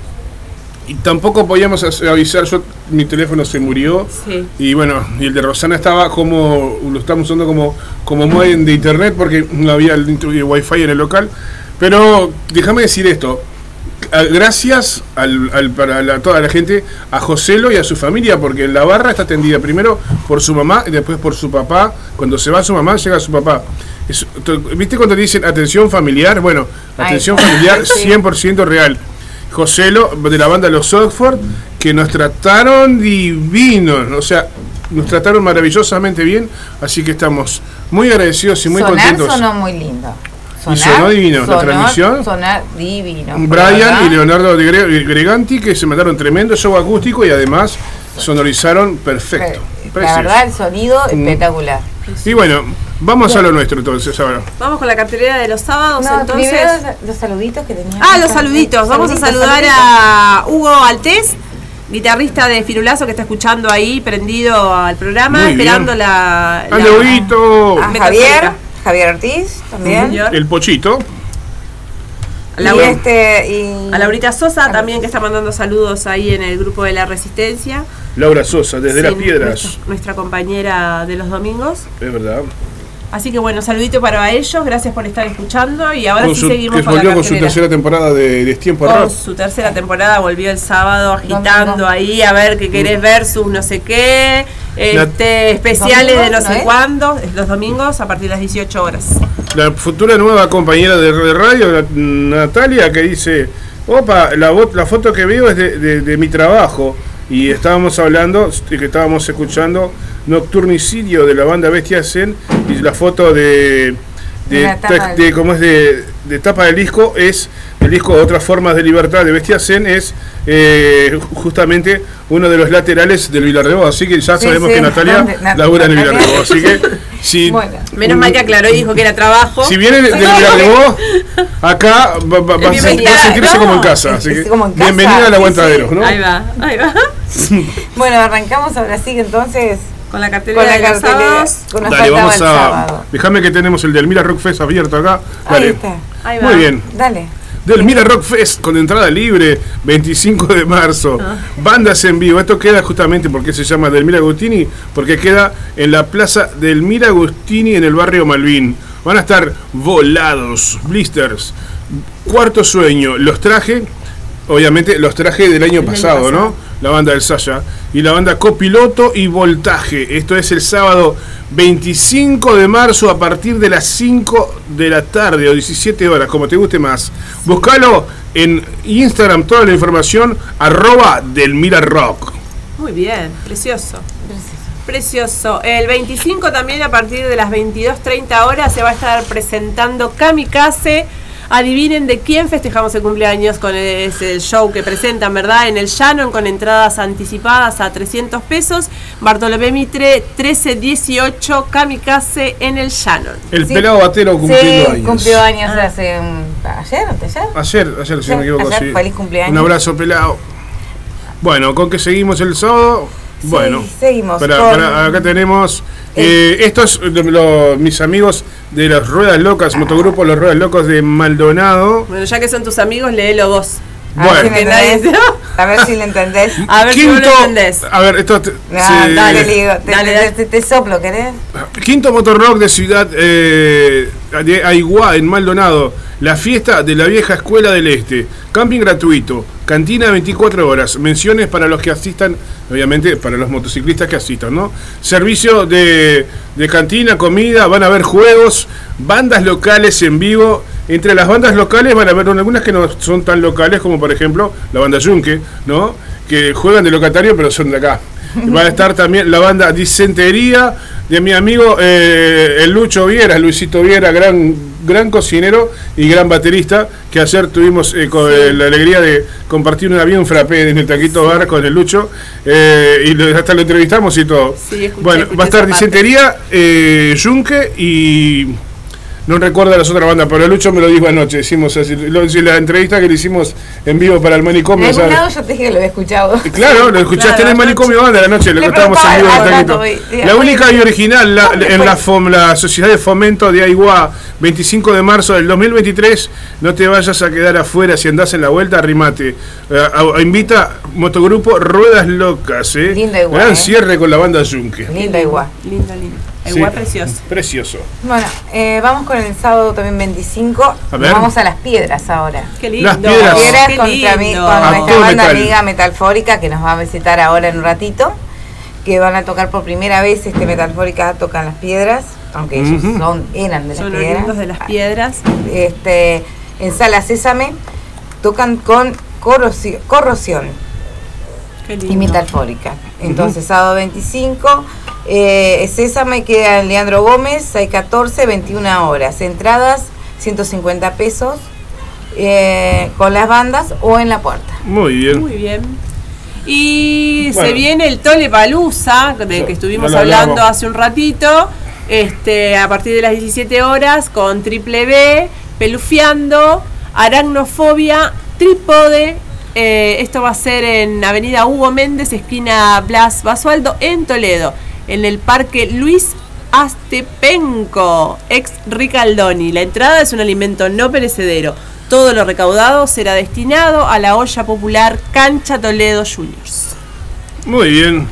y tampoco podíamos avisar. Yo, mi teléfono se murió. Sí. Y bueno, y el de Rosana estaba como, lo estamos usando como, como modem de internet porque no había el, el wifi en el local. Pero déjame decir esto. A- Gracias al, al- para la- toda la gente, a Joselo y a su familia, porque la barra está atendida primero por su mamá y después por su papá. Cuando se va su mamá, llega su papá. Es- to- ¿Viste cuando dicen atención familiar? Bueno, atención está. familiar Sí. 100% real. Joselo, de la banda Los Oxford, que nos trataron divinos, o sea, nos trataron maravillosamente bien, así que estamos muy agradecidos y muy Sonar contentos. sonó muy lindo. Y sonó divino, la transmisión. Sonar divino. Brian ¿verdad? y Leonardo de Gre- Greganti, que se mandaron tremendo show acústico y además sonorizaron perfecto. La verdad, el sonido Mm. espectacular. Y bueno, vamos a lo nuestro entonces ahora. Vamos con la cartelera de los sábados, No, entonces. primero los saluditos que teníamos. Ah, los saluditos. Vamos a saludar saluditos. a Hugo Altés, guitarrista de Firulazo que está escuchando ahí, prendido al programa, Muy esperando bien. la. la-. A Javier. Javier Ortiz también. señor. El pochito. A Y Laura- este, y- A Laurita Sosa también que está mandando saludos ahí en el grupo de la Resistencia. Laura Sosa, desde Sí, las piedras. Nuestra, nuestra compañera de los domingos. Es verdad. Así que bueno, saludito para ellos, gracias por estar escuchando y ahora Con sí su- seguimos que con la volvió con su tercera temporada de Destiempo Con Rock. su tercera temporada volvió el sábado agitando Domingo. ahí a ver qué querés versus no sé qué, este, especiales de no Domingo, sé ¿no es? cuándo, los domingos a partir de las 18 horas. La futura nueva compañera de, radio, la- Natalia, que dice, opa, la, la foto que veo es de, de- de mi trabajo. Y estábamos hablando, y que estábamos escuchando Nocturnicidio de la banda Bestia Zen, y la foto de, de, La tapa de- del- de- ¿cómo es de, de tapa del disco es el disco Otras Formas de Libertad de Bestia Zen es eh, justamente uno de los laterales del Vilarrebó, así que ya Sí, sabemos sí, que Natalia. Nat- labura en el. Vilarrebó, así que si Bueno, Menos mal que aclaró y dijo que era trabajo. si viene de, de Vilarrebó, acá va, va- va a, sen- va a sentirse No, como en casa. Así que como en casa, bienvenida al aguantadero, sí. ¿no? Ahí va, ahí va. bueno, arrancamos ahora sí que entonces Con la cartelera con la de cartelera. Con Dale, vamos el a. Déjame que tenemos el del Mira Rock Fest abierto acá. Ahí Dale. está. Ahí va. Muy bien. Dale. Del Mira Rock Fest con entrada libre, 25 de marzo. Ah. Bandas en vivo. Esto queda justamente porque se llama Del Mira Agustini, porque queda en la plaza del Mira Agustini en el barrio Malvin. Van a estar volados, blisters, cuarto sueño. Los traje, obviamente los traje del año pasado, ¿no? La banda del Saya. Y la banda Copiloto y Voltaje. Esto es el sábado 25 de marzo a partir de las 5 de la tarde o 17 horas, como te guste más. Búscalo en Instagram, toda la información, arroba del Mira Rock. Muy bien, precioso. Precioso. El 25 también a partir de las 22.30 horas se va a estar presentando Kamikaze Adivinen de quién festejamos el cumpleaños con ese show que presentan, ¿verdad? En el Shannon con entradas anticipadas a 300 pesos. Bartolomé Mitre 1318 Kamikaze en el Shannon. El Sí. pelado batero cumpliendo sí, años. cumplió años hace un- ayer, ayer. Ayer, ayer, si no me equivoco, ayer, sí. feliz cumpleaños. Un abrazo, pelado. Bueno, ¿con qué seguimos el sábado? Bueno, seguimos para- con- para- acá tenemos eh, estos, lo- lo- mis amigos de las Ruedas Locas, motogrupo Los Ruedas Locos de Maldonado. Bueno, ya que son tus amigos, léelo vos. A ver, Bueno. si me nadie- entendés. a ver si le entendés. A ver si lo entendés. a ver, esto te- Ah, dale, digo, te, Dale, te- dale. te- te soplo, ¿querés? Quinto Motorrock de Ciudad eh, de Aiguá, en Maldonado. La fiesta de la vieja escuela del Este. Camping gratuito. Cantina 24 horas. Menciones para los que asistan, obviamente para los motociclistas que asistan, ¿no? Servicio de, de cantina, comida, van a haber juegos, bandas locales en vivo. Entre las bandas locales van a haber algunas que no son tan locales como por ejemplo la banda Yunque, ¿no? Que juegan de locatario pero son de acá. Va a estar también la banda Disentería de mi amigo eh, el Lucho Viera, Luisito Viera, gran, gran cocinero y gran baterista, que ayer tuvimos eh, con, eh, la alegría de compartir un avión frappé en el Taquito Bar con el Lucho y hasta lo entrevistamos y todo. Sí, escuché, bueno, escuché va a estar. Disentería, Yunque y... No recuerdo las otras bandas, pero Lucho me lo dijo anoche. Hicimos así, lo- la entrevista que le hicimos en vivo para el En manicomio. algún ¿sabes? lado yo te dije que lo había escuchado. Claro, lo escuchaste Claro, en el manicomio banda la noche, lo que estábamos en vivo en al rato, La única y original la- ¿dónde en la, FOM, la Sociedad de Fomento de Aiguá, 25 de marzo del 2023. No te vayas a quedar afuera si andás en la vuelta, arrimate. Eh, a- a- invita Motogrupo Ruedas Locas, ¿eh? Lindo Aiguá, Gran ¿eh? cierre con la banda Yunque. Linda igual. Lindo, lindo. Sí. Igual precioso. Precioso. Bueno, eh, vamos con el sábado también 25. A Nos ver. vamos a las piedras ahora. Qué lindo. Las piedras. Piedras Qué contra mi- lindo. con A nuestra banda metal. amiga Metalfórica que nos va a visitar ahora en un ratito. Que van a tocar por primera vez este Metalfórica tocan las piedras, aunque ellos son, eran de las Son piedras. oriundos de las piedras. Este, en Sala Sésame tocan con corrosión. Qué lindo. y metalfórica. Entonces, sábado 25, eh, Sésame queda en Leandro Gómez, 614, 21 horas. Entradas, 150 pesos eh, con las bandas o en la puerta. Muy bien. Muy bien. Y Bueno. se viene el Tole Palusa, del que estuvimos hablando hace un ratito, este, a partir de las 17 horas, con Triple B, Pelufiando, Aracnofobia, Trípode. eh, esto va a ser en Avenida Hugo Méndez, esquina Blas Basualdo, en Toledo, en el Parque Luis Astepenco, ex Ricaldoni. La entrada es un alimento no perecedero. Todo lo recaudado será destinado a la olla popular Cancha Toledo Juniors. Muy bien.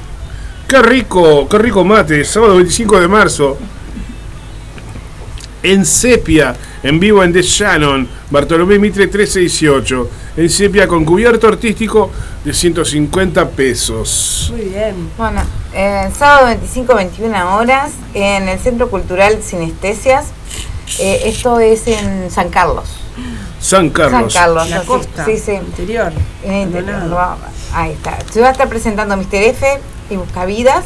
Qué rico, qué rico mate. Sábado 25 de marzo. En Sepia, en vivo en The Shannon, Bartolomé Mitre 1318. En Sepia con cubierto artístico de 150 pesos. Muy bien. Bueno, eh, sábado 25, 21 horas en el Centro Cultural Sinestesias. Eh, esto es en San Carlos. San Carlos. San Carlos, La costa. Sí, sí. Interior. En el interior, Ahí está. Se va a estar presentando Mr. F y Buscavidas.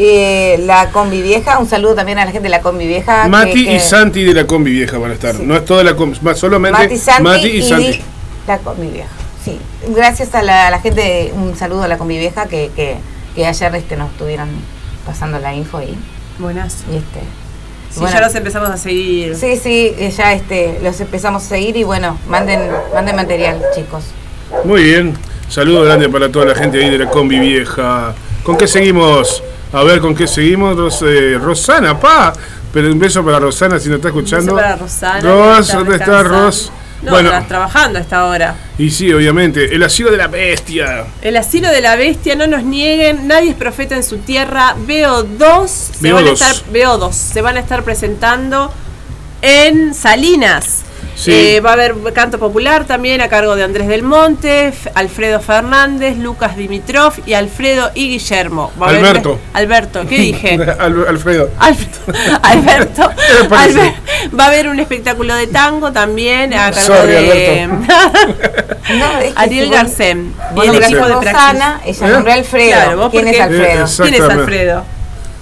Eh, la Combi Vieja. Un saludo también a la gente de la Combi Vieja. Mati que- y Santi de la Combi Vieja van a estar. Sí. No es toda la combi, más solamente Mati, Santi Mati y y Santi. la Combi Vieja. Sí. Gracias a la, a la gente, un saludo a la Combi Vieja que, que, que ayer este, nos estuvieron pasando la info y, Buenazo. y este. Sí, bueno, ya los empezamos a seguir. Sí, sí, eh, ya este, los empezamos a seguir y bueno, manden, manden material, chicos. Muy bien. Saludo grande para toda la gente ahí de la Combi Vieja. ¿Con qué seguimos? A ver, ¿con qué seguimos? Ros- eh, Rosana, pa. Pero un beso para Rosana si no está Un beso escuchando. para Rosana. Ros, ¿dónde está. Ros? No, bueno, estás trabajando a esta hora. y sí, obviamente. El asilo de la bestia. El asilo de la bestia, no nos nieguen, nadie es profeta en su tierra. Veo dos, se van a VO2. estar, veo dos, se van a estar presentando en Salinas. Sí. Eh, va a haber canto popular también a cargo de Andrés del Monte, Alfredo Fernández, Lucas Dimitrov y Alfredo y Guillermo. Va a haber- Alberto. Alberto, ¿qué dije? Al- Alfredo. Alberto, Alberto. Alber- va a haber un espectáculo de tango también a cargo Sorry, de No, es que Ariel si Vos y el equipo de Rosana, ella ¿Eh? nombró a Alfredo. Claro, vos ¿Quién es Alfredo? Eh, ¿Quién es. Alfredo?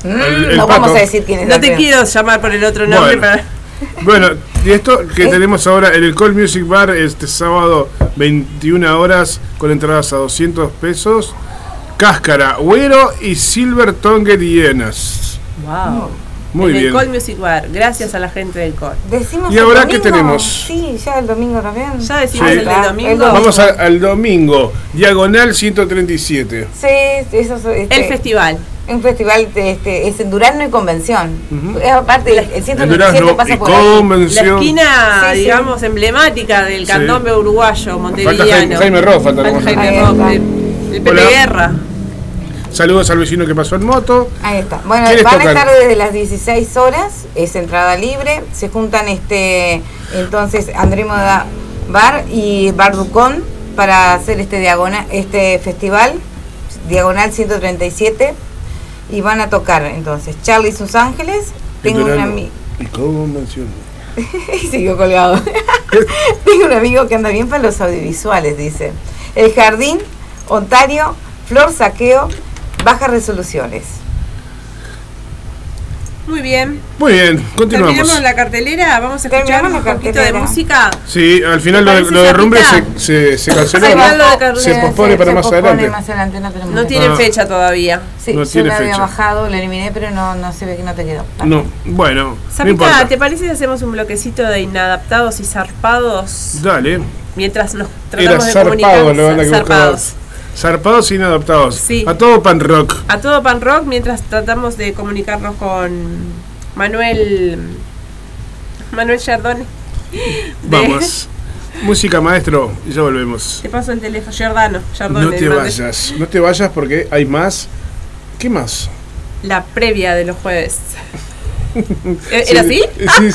Mm, El- el no vamos a decir quién es No te Alfredo. quiero llamar por el otro nombre Bueno. para. Bueno, y esto que tenemos ahora en el Call Music Bar este sábado 21 horas con entradas a 200 pesos. Cáscara, Güero y Silver Tongue hienas. Wow. Muy en bien. el Col Music Bar, gracias a la gente del Col. Decimos ¿Y el ahora qué domingo. tenemos? Sí, ya el domingo también. Ya decimos Sí. el del domingo. Vamos a- al domingo, diagonal 137. Sí, eso es, este, El festival. Un festival de, este, es en Durazno y Convención. Es aparte, el En 137 Durazno pasa y por. La esquina, Sí, sí. digamos, emblemática del Sí. candombe uruguayo, Falta montevideano. Jaime, Jaime Ross, falta Jaime está. el, el Pepe Hola. Guerra. Saludos al vecino que pasó en moto. Ahí está. Bueno, ¿Quiénes van tocan? a estar desde las 16 horas, es entrada libre. Se juntan este entonces André Moda Bar y Bar Ducón para hacer este diagonal, este festival, diagonal 137. Y van a tocar entonces Charlie y sus ángeles. Tengo un amigo. Y convención. y siguió colgado. Tengo un amigo que anda bien para los audiovisuales, dice. El Jardín, Ontario, Flor Saqueo, Bajas Resoluciones. Muy bien. Muy bien, continuamos. Terminamos la cartelera, vamos a escuchar un poquito de música. Sí, al final ¿Te lo, de- lo de? Rumbre se, se, se canceló. ¿no? de Se pospone para se más pospone adelante. más adelante, no tenemos No fecha. tienen Ah. fecha todavía. Sí, no yo tiene la había fecha. bajado, la eliminé, pero no, no se ve que no te quedó. No, bueno, no Sapita, importa. ¿te parece si hacemos un bloquecito de inadaptados y zarpados? Dale. Mientras nos Era tratamos de zarpado comunicar. la banda que buscaba. Zarpados. Y inadaptados. Sí. A todo pan rock. A todo pan rock mientras tratamos de comunicarnos con Manuel Manuel Giardone. De- Vamos. Música maestro y ya volvemos. Te paso el teléfono, Giordano. No te vayas, no te vayas porque hay más. ¿Qué más? La previa de los jueves. ¿E- ¿Era así? Sí,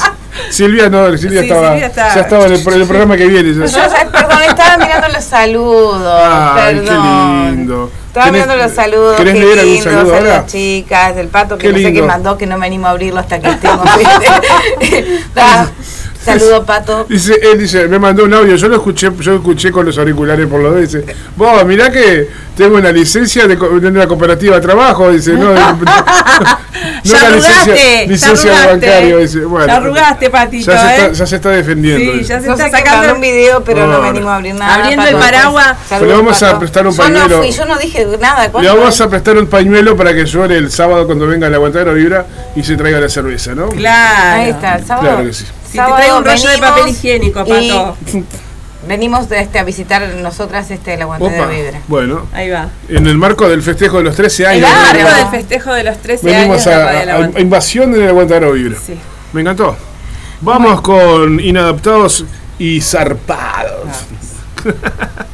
Silvia no, Silvia Sí, estaba, Silvia está- ya estaba en el, programa que viene. ya. Yo, ay, perdón, estaba mirando los saludos. Ay, qué perdón. lindo. Estaba ¿Querés- mirando los saludos. ¿Querés qué leer algún lindo, saludo saludos, ahora? chicas, el pato que Qué no sé qué mandó, que no me animo a abrirlo hasta que estemos. Saludo, pato. Dice, él dice, me mandó un audio, yo lo escuché, yo escuché con los auriculares por los dos, dice, vos, mirá que tengo una licencia de, co- de una cooperativa de trabajo, dice, no, no, no una licencia, licencia ya de bancario, dice, bueno. Ya arrugaste, patito, ya se, ¿eh? está, ya se está defendiendo. Sí, dice. ya se está sacando un video, pero no, No, me no. animo a abrir nada. Abriendo Pato. el paraguas. Le vamos a prestar un Yo no pañuelo. fui, yo no dije nada. Le vamos a prestar un pañuelo para que llore el sábado cuando venga la aguantadora vibra y se traiga la cerveza, ¿no? Claro. Ahí está, el sábado. Claro que sí. Si te traigo un rollo de venimos papel higiénico, y pato. Venimos de este, a visitar nosotras este, la aguantadera Opa, vibra. bueno, Ahí va. en el marco del festejo de los 13 El años. Claro. marco del festejo de los 13 Venimos años de a, a- invasión en el aguantadero vibra. Sí. Me encantó. Vamos con inadaptados y zarpados. Solo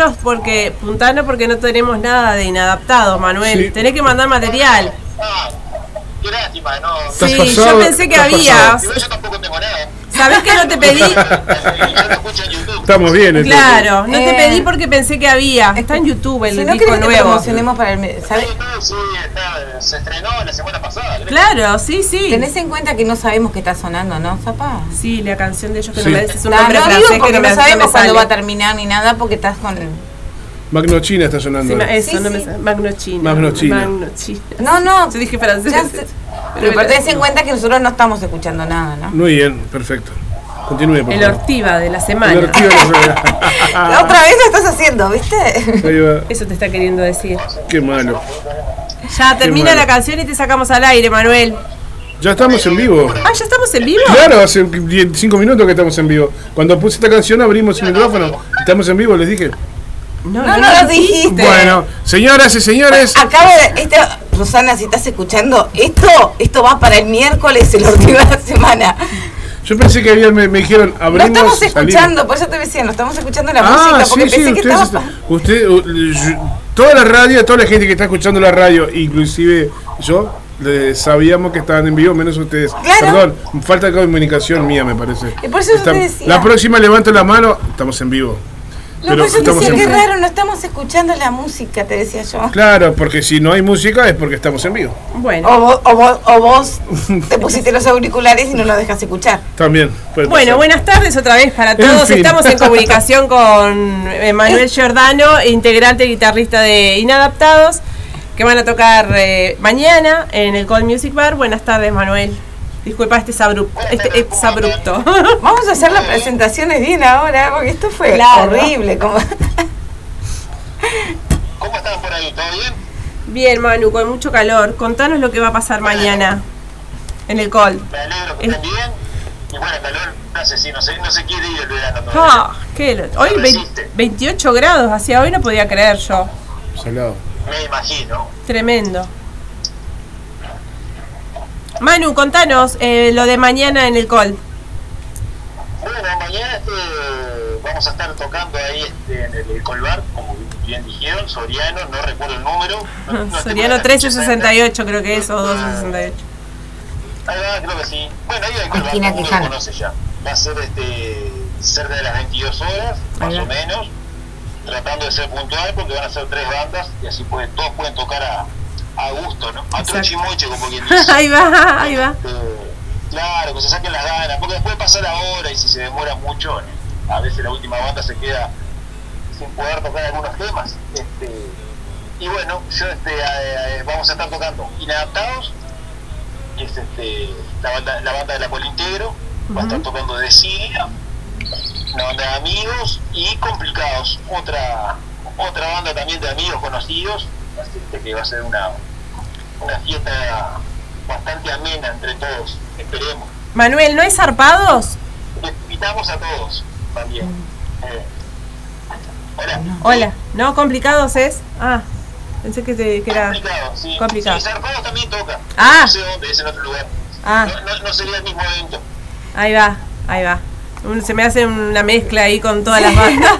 puntanos porque puntano porque no tenemos nada de inadaptados, Manuel. Sí. Tenés que mandar material. Ah, qué lástima, no. ¿Estás Sí, pasado? yo pensé que ¿Estás había. yo tampoco tengo nada. ¿Sabés que no te pedí? Yo te escucho en YouTube. Estamos bien, entonces. Claro, no te Eh, pedí porque pensé que había. Está en YouTube el Si no disco querés que nuevo. promocionemos para el... ¿sabes? Sí, no, sí, está, se estrenó la semana pasada. creo. Claro, sí, sí. Tenés en cuenta que no sabemos qué está sonando, ¿no, Zapá? Sí, la canción de ellos que Sí. no me es un nombre no francés digo que porque no no, me, no sabemos cuándo va a terminar ni nada porque estás con... Magno China está sonando. Sí, ma- eso, Sí, no me sí. sale. Magno China. Magno China. Magno China. No, no. Yo dije francés. Ya sé. Pero, pero tenés en cuenta que nosotros no estamos escuchando nada, ¿no? Muy bien, perfecto. Continúe, por El favor. Ortiva de la semana. El ortigo de la- Otra vez lo estás haciendo, ¿viste? Ahí va. Eso te está queriendo decir. Qué malo. Ya termina la canción y te sacamos al aire, Manuel. Ya estamos en vivo. Ah, ya estamos en vivo. Claro, hace 5 minutos que estamos en vivo. Cuando puse esta canción abrimos el micrófono. Estamos en vivo, les dije. No, No, no lo dijiste. Bueno, señoras y señores, Acaba de... Este, Rosana, si estás escuchando, esto esto va para el miércoles, el último de la semana. yo pensé que habían, me, me dijeron Lo abrimos. estamos salimos. escuchando, por eso te decía, no estamos escuchando la Ah, música, porque sí, sí, pensé que ustedes estaba... está- usted, yo- toda la radio, toda la gente que está escuchando la radio, inclusive yo, le- sabíamos que estaban en vivo, menos ustedes. Claro. Perdón, falta de comunicación mía, me parece. Y por eso decía. La próxima levanto la mano, estamos en vivo. No, Pero eso te estamos decía, en qué raro, no estamos escuchando la música, te decía yo. Claro, porque si no hay música es porque estamos en vivo. Bueno. O vos, o vos, o vos te pusiste los auriculares y no los dejas escuchar. También. puede Bueno, pasar. buenas tardes otra vez para todos. fin. Estamos en comunicación con Manuel Giordano, integrante y guitarrista de Inadaptados, que van a tocar eh, mañana en el Cold Music Bar. Buenas tardes, Manuel. Disculpa este abrupto. Este exabrupto. Vamos a hacer las presentaciones bien ahora, porque esto fue Claro. horrible. Como... ¿Cómo están por ahí? ¿Todo bien? Bien, Manu, con mucho calor. Contanos lo que va a pasar mañana en el Cold. Me alegro que Es- estén bien. Y bueno, el calor, no sé si no se, no se quiere ir el verano. Ah, ¿qué? lo- Hoy No vein- resiste. 28 grados, hacia hoy no podía creer yo. Salado. Me imagino. Tremendo. Manu, contanos eh, lo de mañana en el Col. Bueno, mañana este, vamos a estar tocando ahí este, en el, el Colbar, como bien dijeron, Soriano, no recuerdo el número. No- Soriano la fecha 1368 creo que es, o 1268. Ahí va, creo que sí. Bueno, ahí el Colbar, Quijano. lo conoce ya. Va a ser este, cerca de las 22 horas, más o menos, tratando de ser puntual porque van a ser tres bandas y así pueden, todos pueden tocar a, a gusto, ¿no? A trochimoche, como quien dice. ahí va, ahí va. Eh, claro, que se saquen las ganas, porque después pasa la hora y si se demora mucho, a veces la última banda se queda sin poder tocar algunos temas. Este, y bueno, yo este, eh, vamos a estar tocando Inadaptados, que es este, la, banda, la banda de la Polintegro, va a estar tocando de Siria, una banda de amigos y Complicados, otra otra banda también de amigos conocidos, así que- va a ser una, una fiesta bastante amena entre todos, esperemos. Manuel, ¿no hay zarpados? Les invitamos a todos también. Eh, hola. Hola, ¿no? ¿Complicados es? Ah, pensé que, te, que era... Complicado, sí. complicado. Sí, Zarpados también toca. Ah. No sé dónde, es en otro lugar. Ah. No, no, no sería el mismo evento. Ahí va, ahí va. Un- Se me hace una mezcla ahí con todas las bandas.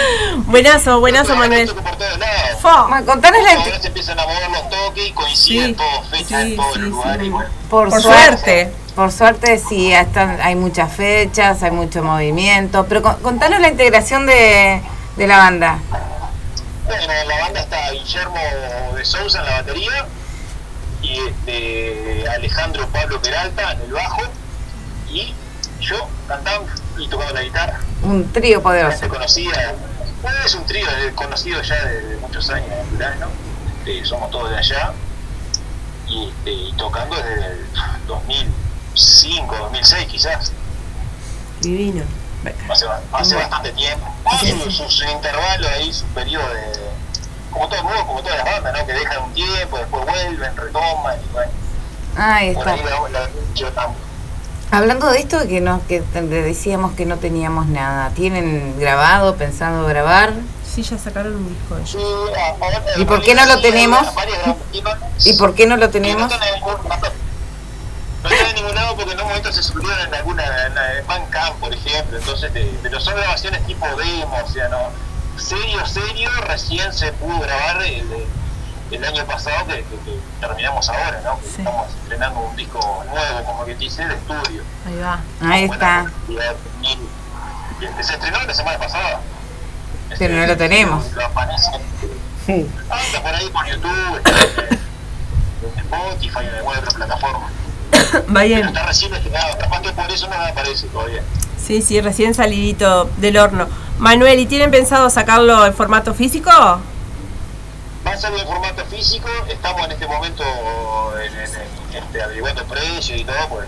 buenazo, buenazo, Manuel. Toca por todos lados. Fo. Ma, contanos la Ahora se empiezan a mover los toques y coinciden Sí, todos fechas sí, en todos sí, los lugares. sí. y bueno. Por, Por suerte. suerte. Por suerte sí, están, hay muchas fechas, hay mucho movimiento. Pero con- contanos la integración de, de la banda. Bueno, en la banda está Guillermo de Sousa en la batería y este, Alejandro Pablo Peralta en el bajo y yo cantando y tocando la guitarra. Un trío poderoso. Bueno, es un trío eh, conocido ya de, muchos años en Durán, ¿no? Este, somos todos de allá y, este, y tocando desde el 2005, 2006 quizás. Divino. hace, ba- hace bastante tiempo. Su, su- su intervalo ahí, su periodo de. Como todo el mundo, como todas las bandas, ¿no? Que dejan un tiempo, después vuelven, retoman y bueno, Ahí por está. ahí la, la yo tampoco. Hablando de esto, que, no, que decíamos que no teníamos nada. ¿Tienen grabado, pensando grabar? Sí, ya sacaron un disco de ellos. ¿Y por qué no lo tenemos? ¿Y por qué no lo tenemos? están en ningún, no están en ningún lado porque en un momento se subieron en alguna en, Bandcamp, por ejemplo. Entonces, eh, pero son grabaciones tipo demo, o sea, no. serio, serio, recién se pudo grabar el, el año pasado que, que- que terminamos ahora, ¿no? Que Sí. Estamos estrenando un disco nuevo, como que dice, de estudio. Ahí va. Ahí está. Y, este, se estrenó la semana pasada. Pero no lo tenemos. Lo aparece. Anda por ahí por YouTube, este, en Spotify, en alguna otra plataforma. Va Pero está recién estrenado, capaz que por eso no me aparece todavía. Sí, sí, recién salidito del horno. Manuel, ¿y tienen pensado sacarlo en formato físico? Ser en formato físico, estamos en este momento en, en- este, averiguando precios y todo, pues,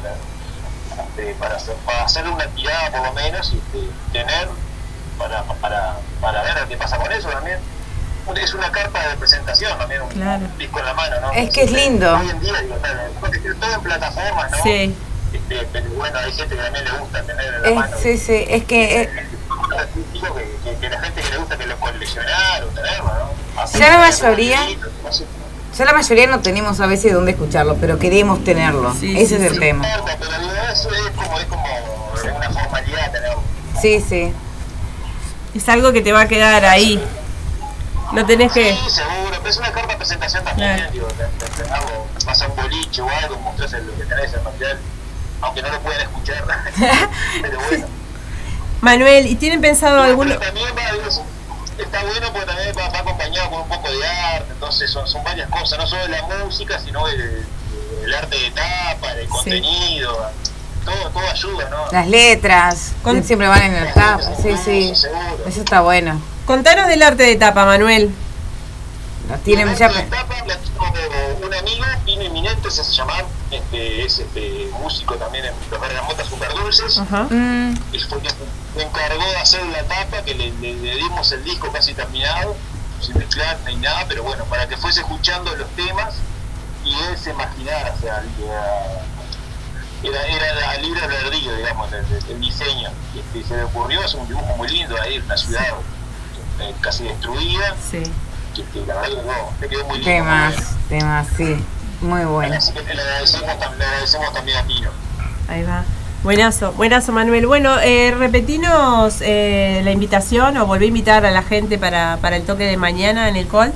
este, para, hacer, para hacer una tirada por lo menos y este, tener para, para, para ver qué pasa con eso también. Es una carta de presentación también, un, Claro. disco en la mano, ¿no? Es que es lindo. Hoy en día, digo, todo en plataformas, ¿no? Sí. Este, pero bueno, hay gente que también le gusta tener en la Es- mano. sí, sí, es que... eh, Digo que, que, que la gente que le gusta que lo coleccionar o tenerlo, ¿no? Así Ya la mayoría- Ya la mayoría no tenemos a veces dónde escucharlo, pero queremos tenerlo. Sí, Ese sí, es el sí. tema. Pero digo, eso es como, es como una formalidad tenerlo. Sí, sí. Es algo que te va a quedar ahí. No tenés que... Sí, seguro, pero es una carta de presentación también, Claro. digo, de, de tenerlo, vas a un boliche o algo, mostrás el- lo que tenés, el material, aunque no lo puedan escuchar, pero bueno. Manuel, ¿y tienen pensado alguno? Pero también va, está bueno porque también va, va acompañado con un poco de arte, entonces son, son varias cosas, no solo la música, sino el, el arte de tapa, el contenido, todo, todo ayuda, ¿no? Las letras Con- siempre van en el tapa. Sí, sí. Eso está bueno. Contanos del arte de tapa, Manuel. De tapa la tuvo un amigo, Pino Inminente, se hace llamar, este, es este, músico también en los Bergamotas Super Dulces. Ajá. Mm, y fue quien me encargó de hacer la tapa, que le, le- le dimos el disco casi terminado, sin mezclar ni nada, pero bueno, para que fuese escuchando los temas y él se imaginara, o sea, era, era, era la libre albedrío, digamos, el, el- el diseño. Y este, se le ocurrió, es un dibujo muy lindo ahí, una ciudad eh, casi destruida, Sí. No, le quedó muy lindo. temas, temas, sí. Muy bueno. Así que le agradecemos, le agradecemos también a Pino. Ahí va. Buenazo, buenazo Manuel. Bueno, eh, repetinos eh, la invitación o volví a invitar a la gente para, para el toque de mañana en el call.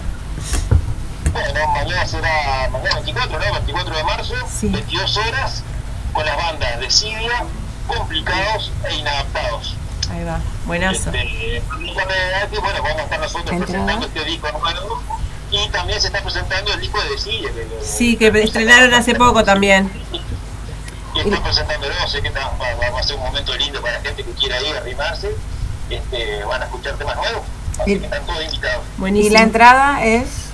Bueno, mañana será mañana 24, ¿no? 24 de marzo, 22 horas, con las bandas de Sidia, complicados e inadaptados. Ahí va, buenazo. Este, dígame, Ati, bueno, vamos a estar nosotros Entrada. presentando este disco nuevo y también se está presentando el disco de que, Sí, que estrenaron hace poco también. presentándolo, sé que está- va, va a ser un momento lindo para la gente que quiera ir a arrimarse, este, van a escuchar temas nuevos, así que están todos invitados. Y la entrada es.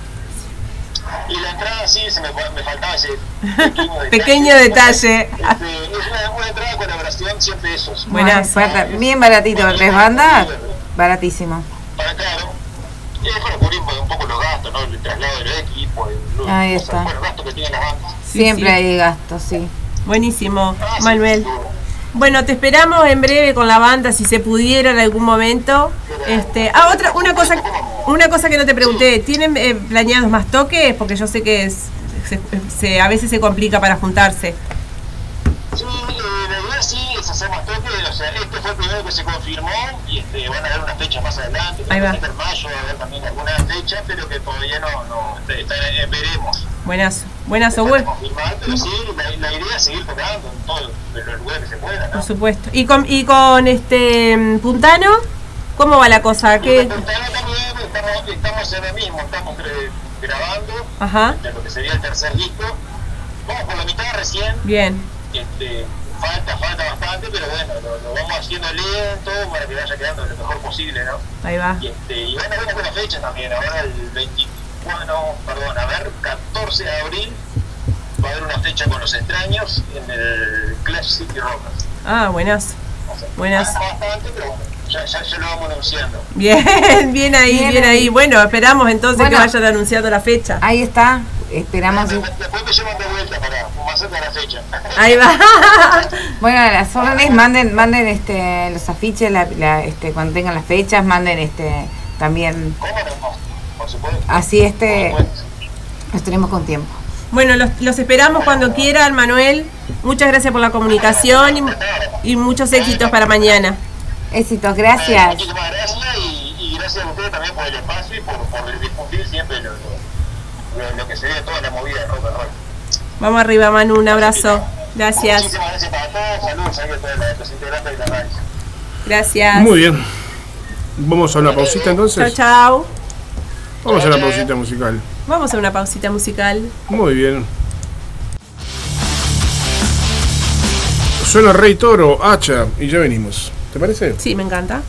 Y la entrada sí, se me, me faltaba ese pequeño detalle. Pequeño detalle. Este, es una, una entrada de colaboración, 100 pesos. Buenas. Bien baratito. ¿Tres bandas? Baratísimo. Para claro. Y es para cubrir un poco los gastos, ¿no? El traslado de los equipos, el, Ahí cosas, está. bueno, gastos que tienen las bandas. Siempre sí. hay gastos, sí. Buenísimo, Manuel. Bueno, te esperamos en breve con la banda si se pudiera en algún momento. Este, ah, otra una cosa, una cosa que no te pregunté, ¿tienen eh, planeados más toques? Porque yo sé que es, se- se- a veces se complica para juntarse. Sí, eh, la idea sí es hacer más toques, o sea, este fue el primero que se confirmó y este, van a haber unas fechas más adelante, Ahí va. en mayo va a haber también alguna fecha, pero que todavía no, no está, está- eh, veremos. Buenazo, pero sí, la, la idea es seguir tocando en todos los lugares que se pueda, ¿no? por supuesto. Y con, y con este Puntano, ¿cómo va la cosa? ¿Qué? Puntana también estamos, estamos en el mismo, estamos eh, grabando Ajá. de lo que sería el tercer disco. Vamos por la mitad recién, Bien, este, falta, falta bastante, pero bueno, lo, lo vamos haciendo lento para que vaya quedando lo mejor posible, ¿no? ahí va. Y, este, y van a ver algunas fechas también, ahora el 20, bueno, perdón, a ver, 14 de abril va a haber una fecha con los extraños en el Clash City Rockers. Ah, bastante, pero bueno, ya, ya, ya lo vamos anunciando. Bien, bien ahí, bien, Bien ahí. ahí. Bueno, esperamos entonces Bueno. que vayan anunciando la fecha. Ahí está. Esperamos. Después me llevan de vuelta para más cerca de la fecha. Ahí va. Bueno, a las órdenes manden, manden este los afiches, la, la, este, cuando tengan las fechas, manden este también. Por supuesto. Así este los tenemos con tiempo. Bueno, los, los esperamos cuando quieran, Manuel. Muchas gracias por la comunicación y, y muchos éxitos para mañana. Éxitos, gracias. Muchísimas gracias y, y gracias a ustedes también por el espacio y por, por difundir siempre lo, lo, lo- que se ve de toda la movida de rock and roll. Vamos arriba, Manu, un abrazo. Gracias. Muchísimas gracias para todos, saludos ahí a todos los integrantes de la radio. Gracias. Muy bien. Vamos a una pausita Chao, entonces. chao. Vamos a una pausita musical. Vamos a una pausita musical. Muy bien. Suena Rey Toro, Hacha, y ya venimos. ¿Te parece? Sí, me encanta.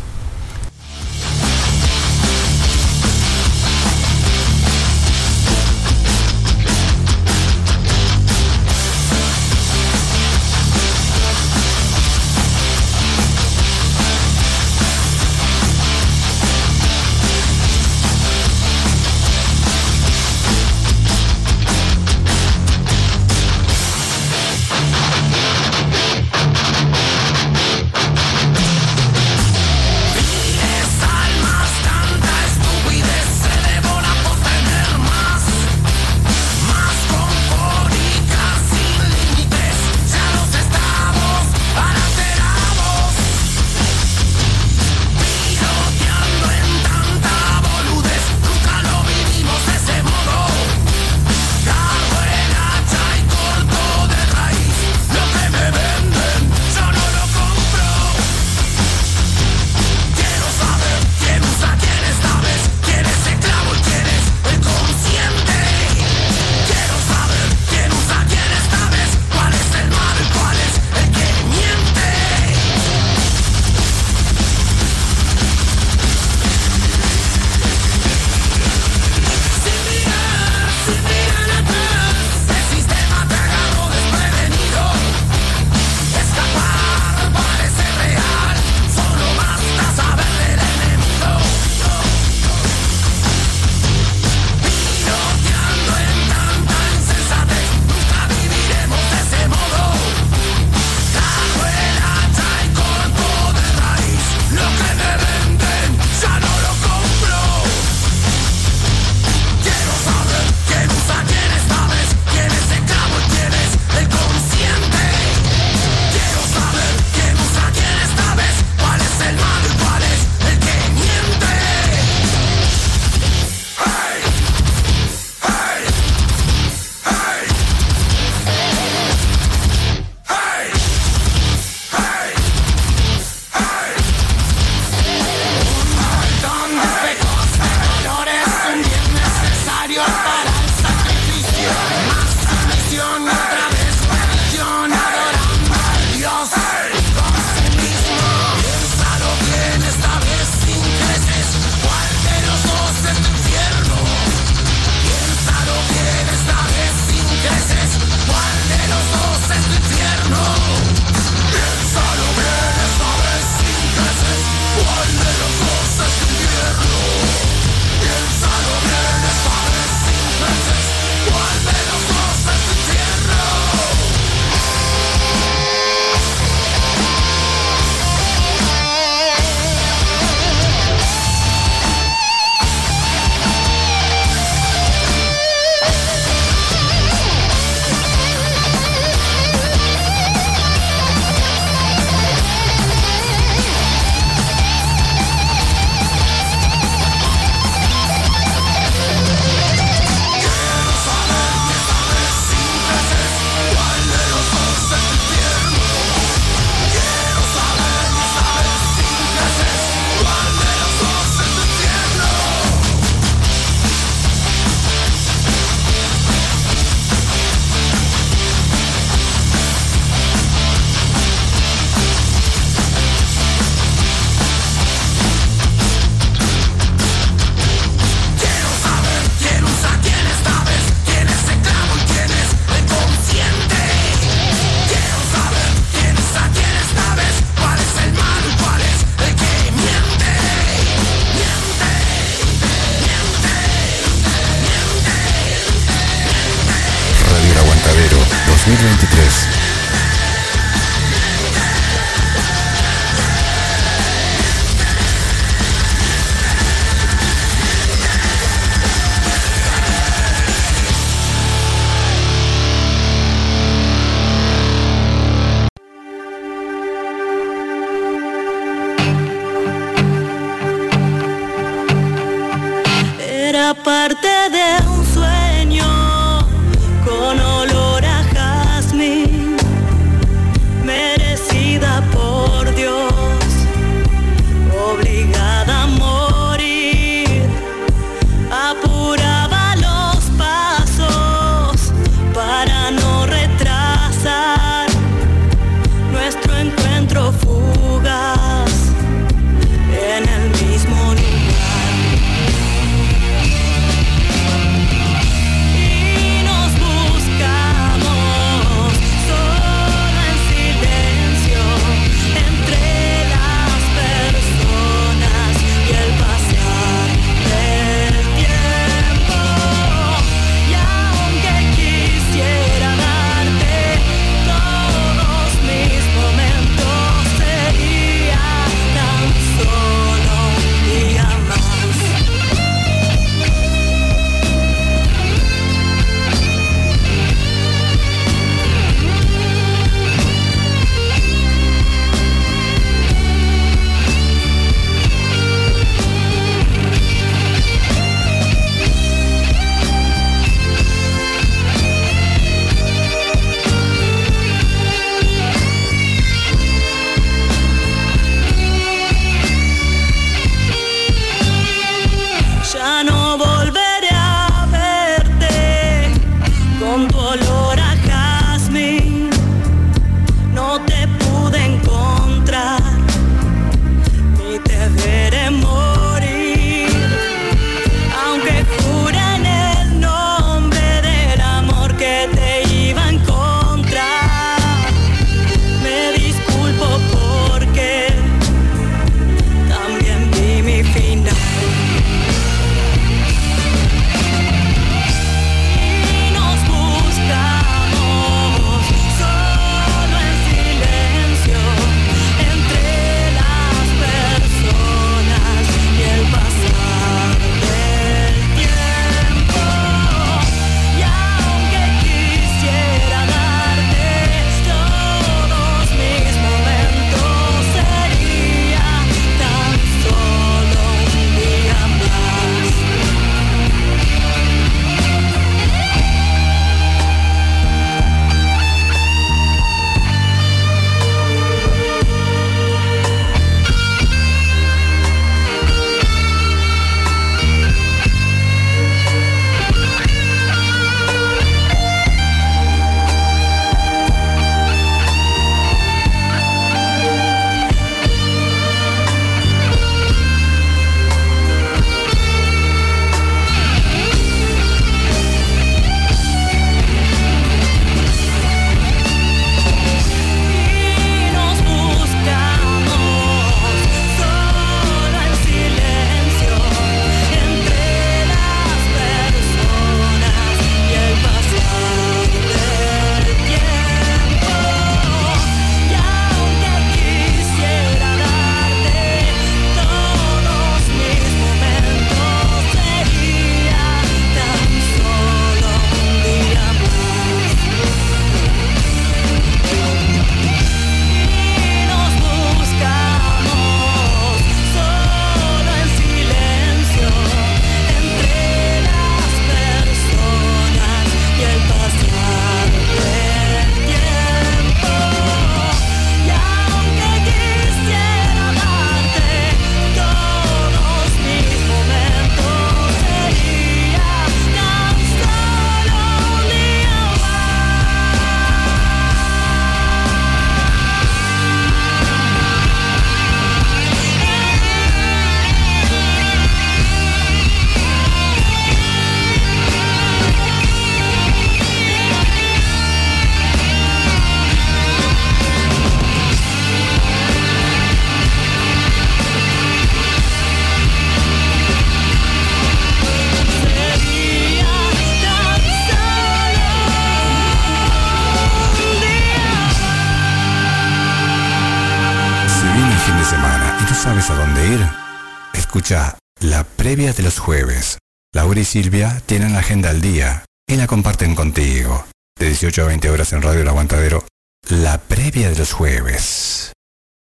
Silvia tienen la agenda al día y la comparten contigo. De 18 a 20 horas en Radio El Aguantadero. La previa de los jueves.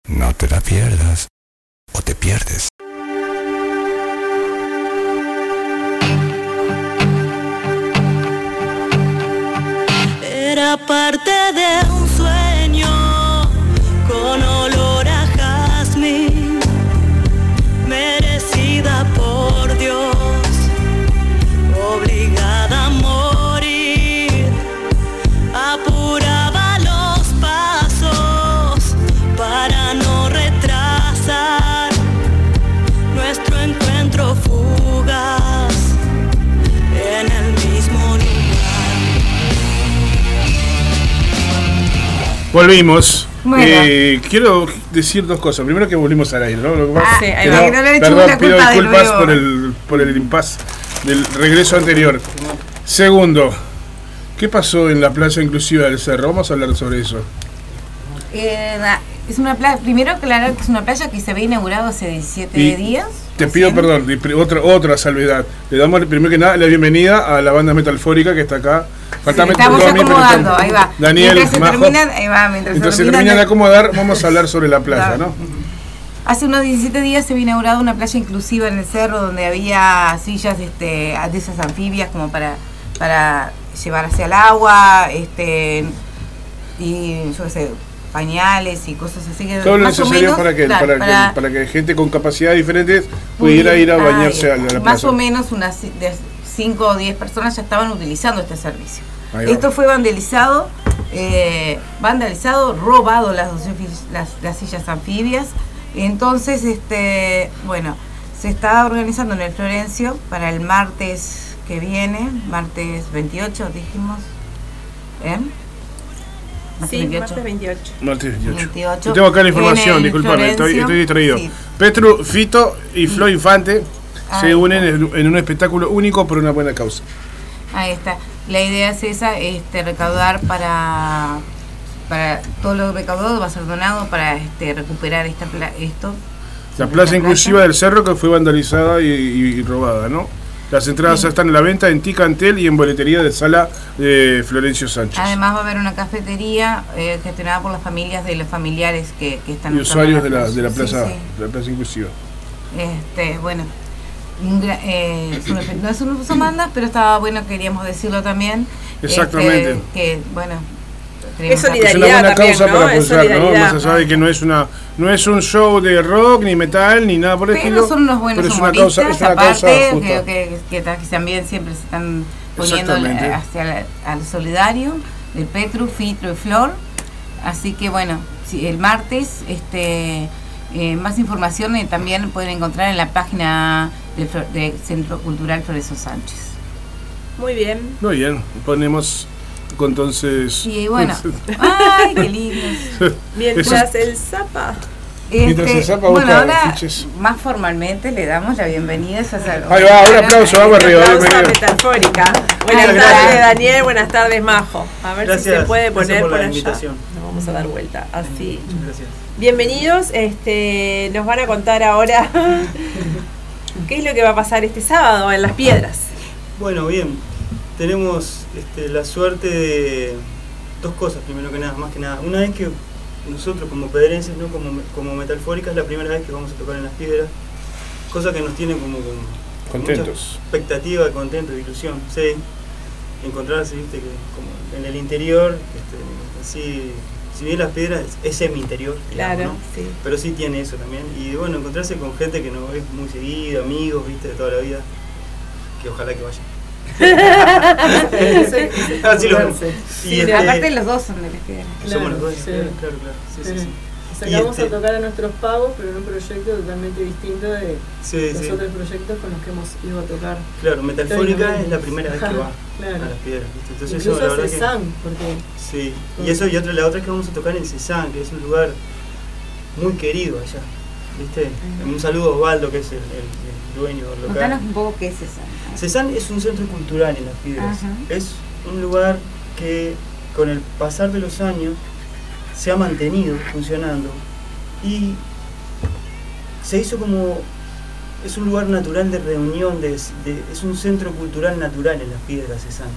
No te la pierdas. O te pierdes. Era parte Volvimos. Bueno. Eh, quiero decir dos cosas. Primero que volvimos al aire, ¿no? Lo que pasa- Ah, sí, que. Que no le he perdón, la pido disculpas por el, por el impasse del regreso anterior. Segundo, ¿qué pasó en la playa inclusiva del Cerro? Vamos a hablar sobre eso. Eh, es una playa, primero aclarar que es una playa que se había inaugurado hace 17 Y días. Te pido perdón, otra, otra salvedad. Le damos primero que nada la bienvenida a la banda metalfórica que está acá. Falta Sí, estamos acomodando, ahí va. Daniel, mientras se Majo. terminan, ahí va, mientras, se terminan de de- acomodar, vamos a hablar sobre la playa, ¿no? Hace unos 17 días se había inaugurado una playa inclusiva en el cerro donde había sillas este, de esas anfibias como para, para llevar hacia el agua, este y yo qué sé, pañales y cosas así que Todo lo necesario menos, para, que, claro, para, para- que, para que gente con capacidades diferentes pudiera ir a Ah, bañarse ya. a la, a la Más o menos unas 5 o 10 personas ya estaban utilizando este servicio. Esto fue vandalizado, eh, vandalizado, robado las, las, las sillas anfibias. Entonces, este, bueno, se está organizando en el Florencio para el martes que viene, martes 28, dijimos. ¿Eh? Sí, martes 28. Martes 28. 28. Yo tengo acá la información, disculpame, estoy, estoy distraído. sí. Petru, Fito y Flo Infante se Ahí unen en, en un espectáculo único por una buena causa. Ahí está. La idea es esa, este, recaudar para, para todo lo recaudado va a ser donado para este, recuperar esta pla- esto. La plaza inclusiva del Cerro que fue vandalizada y, y robada, ¿no? Las entradas ya están a la venta en Ticantel y en boletería de sala de Florencio Sánchez. Además va a haber una cafetería eh, gestionada por las familias de los familiares que, que están y usuarios de la, de la plaza, sí. de la plaza inclusiva. Este, bueno, eh, no es un uso manda, pero estaba bueno, queríamos decirlo también. Exactamente. Este, que, bueno, Es Es una buena causa para apoyar, ¿no? Más allá de que no es una no es un show de rock, ni metal, ni nada por el estilo. son unos buenos pero es una causa, es una causa aparte, justa. creo que, que, ta- que también siempre se están poniendo hacia la- al solidario de Petru, Fitro y Flor. Así que bueno, si el martes, este eh, más información eh, también pueden encontrar en la página del Centro Cultural Florencio Sánchez. Muy bien. Muy bien, ponemos entonces. Y bueno, ay, qué lindo. Mientras el zapa. Mientras el Zapa bueno, ahora más formalmente le damos la bienvenida a César. Ahí va, un aplauso, vamos arriba, bienvenido. Metafórica. Buenas tardes. Daniel. Buenas tardes, Majo. A ver si Gracias, se puede poner por por, la allá. invitación. Nos vamos a dar vuelta. Así. Gracias. Bienvenidos. Este, nos van a contar ahora qué es lo que va a pasar este sábado en Las Piedras. Bueno, bien. Tenemos este, la suerte de dos cosas, primero que nada, más que nada. Una vez que nosotros como pedrenses, ¿no? como, como metalfórica, es la primera vez que vamos a tocar en las piedras, cosa que nos tiene como con Contentos. mucha expectativa, contentos, ilusión, sí. Encontrarse, viste, que como en el interior, este, así, si bien las piedras es semi-interior, Claro, ¿no? sí. pero sí tiene eso también. Y bueno, encontrarse con gente que no ves muy seguido, amigos, viste, de toda la vida, que ojalá que vayan. Así lo vemos. Sí, Y este- aparte los dos son de las piedras. Somos los dos, sí. claro, claro, claro. Sí, sí, sí. Este- a tocar a nuestros pagos, pero en un proyecto totalmente distinto de Sí, los sí. otros proyectos con los que hemos ido a tocar. Claro, Históricamente. es la primera vez que va Claro. a las piedras, ¿viste? Entonces Incluso eso, la a verdad que- Cezanne, porque Sí, y eso y otra, la otra es que vamos a tocar en Cezanne, que es un lugar muy querido allá. ¿Viste? Un saludo a Osvaldo, que es el, el- el dueño del local. Contanos un poco qué es esa. Cezanne es un centro cultural en Las Piedras. Ajá. Es un lugar que con el pasar de los años se ha mantenido funcionando y se hizo como es un lugar natural de reunión, de, de- es un centro cultural natural en las piedras Cezanne.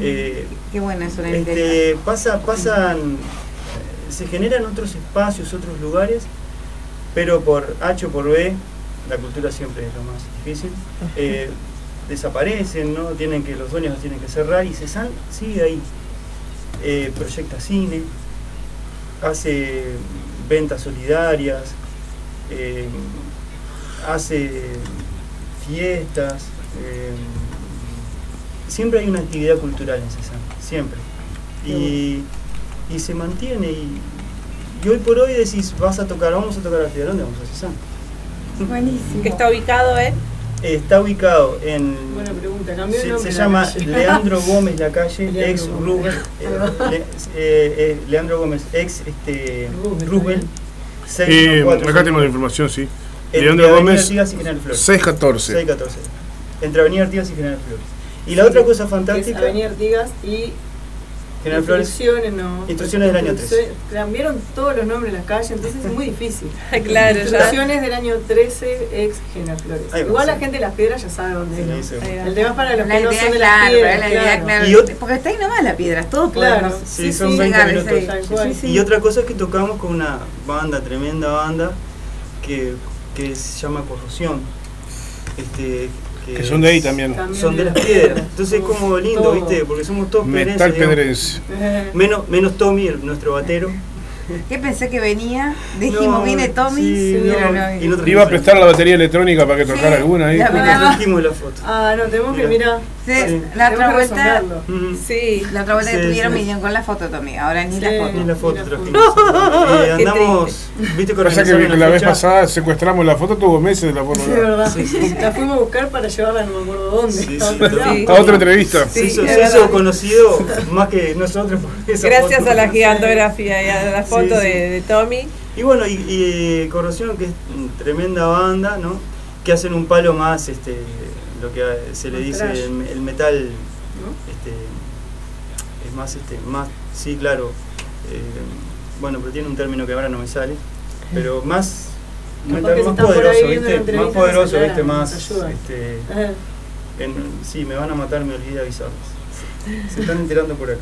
Eh, Qué buena es una este, pasa, pasan, se generan otros espacios, otros lugares, pero por H o por B, la cultura siempre es lo más difícil, eh, desaparecen, ¿no? Tienen que, los dueños los tienen que cerrar y Cezanne sigue ahí. Eh, proyecta cine, hace ventas solidarias, eh, hace fiestas, siempre hay una actividad cultural en Cezanne, siempre. Y, y se mantiene y, y hoy por hoy decís, vas a tocar, vamos a tocar a Fidel, ¿dónde vamos a Cezanne? Buenísimo. Que está ubicado en. Está ubicado en. Buena pregunta, cambió el Se, nombre se la llama calle. Leandro Gómez la calle, Leandro ex Gómez. Rubén. eh, eh, eh, Leandro Gómez, ex este, Rubén. Eh, 614. acá tengo la información, sí. Entre Leandro Avenida Gómez, Artigas y General Flores. 614. 614. Entre Avenida Artigas y General Flores. Y la otra cosa fantástica. Es Avenida Artigas y General Flores. Instrucciones, no. Instrucciones del año 13. Instrucciones- Cambiaron todos los nombres de las calles, entonces es muy difícil. Claro, ya. Instrucciones del año 13, ex General Flores. Va, Igual la sí. gente de las piedras ya sabe dónde es. Sí, sí. El tema es para los La que no son de es las claro, piedras. la idea claro. claro. Porque está ahí nomás la piedra, todos Claro, podemos. Sí, Sí, son sí, 20 llegar, minutos. Y otra cosa es que tocamos con una banda, tremenda banda, que, que se llama Corrosión. Este, Que son de ahí también. Son de las piedras. Entonces es como lindo, Todo. ¿viste? Porque somos todos Metal pedrenses. Menos, menos Tommy, el- nuestro batero. ¿Qué pensé que venía? Dijimos, No, viene Tommy, sí, no, no y iba a prestar la batería electrónica para que tocara Sí, alguna ahí. la la foto. Ah, no, tenemos que Mira. mirar. Sí, Sí. La otra que vuelta. Sí. la otra vuelta que Sí, tuvieron sí. vinieron con la foto Tommy, ahora ni Sí. la foto. Ni la foto trajimos. Eh, andamos, viste que Pasa que organizaron una la vez pasada secuestramos la foto, tuvo meses de la Sí, foto. de verdad. La fuimos a buscar para llevarla, no me acuerdo dónde. Sí, sí. Sí. A otra entrevista. Se Sí, se hizo conocido más que nosotros Gracias foto. a la gigantografía y a la Sí, foto sí. De, de Tommy. Y bueno, y, y, eh, Corrosión, que es tremenda banda, ¿no? Que hacen un palo más, este, lo que eh, se le Más dice el, el metal, ¿No? este, es más, este, más, sí, claro, eh, bueno, pero tiene un término que ahora no me sale, pero más, más ahí poderoso, ¿viste? Más poderoso, ¿viste? Más, este, en- sí, me van a matar, me olvidé de avisarles. Se están enterando por acá.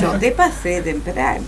Yo te pasé temprano.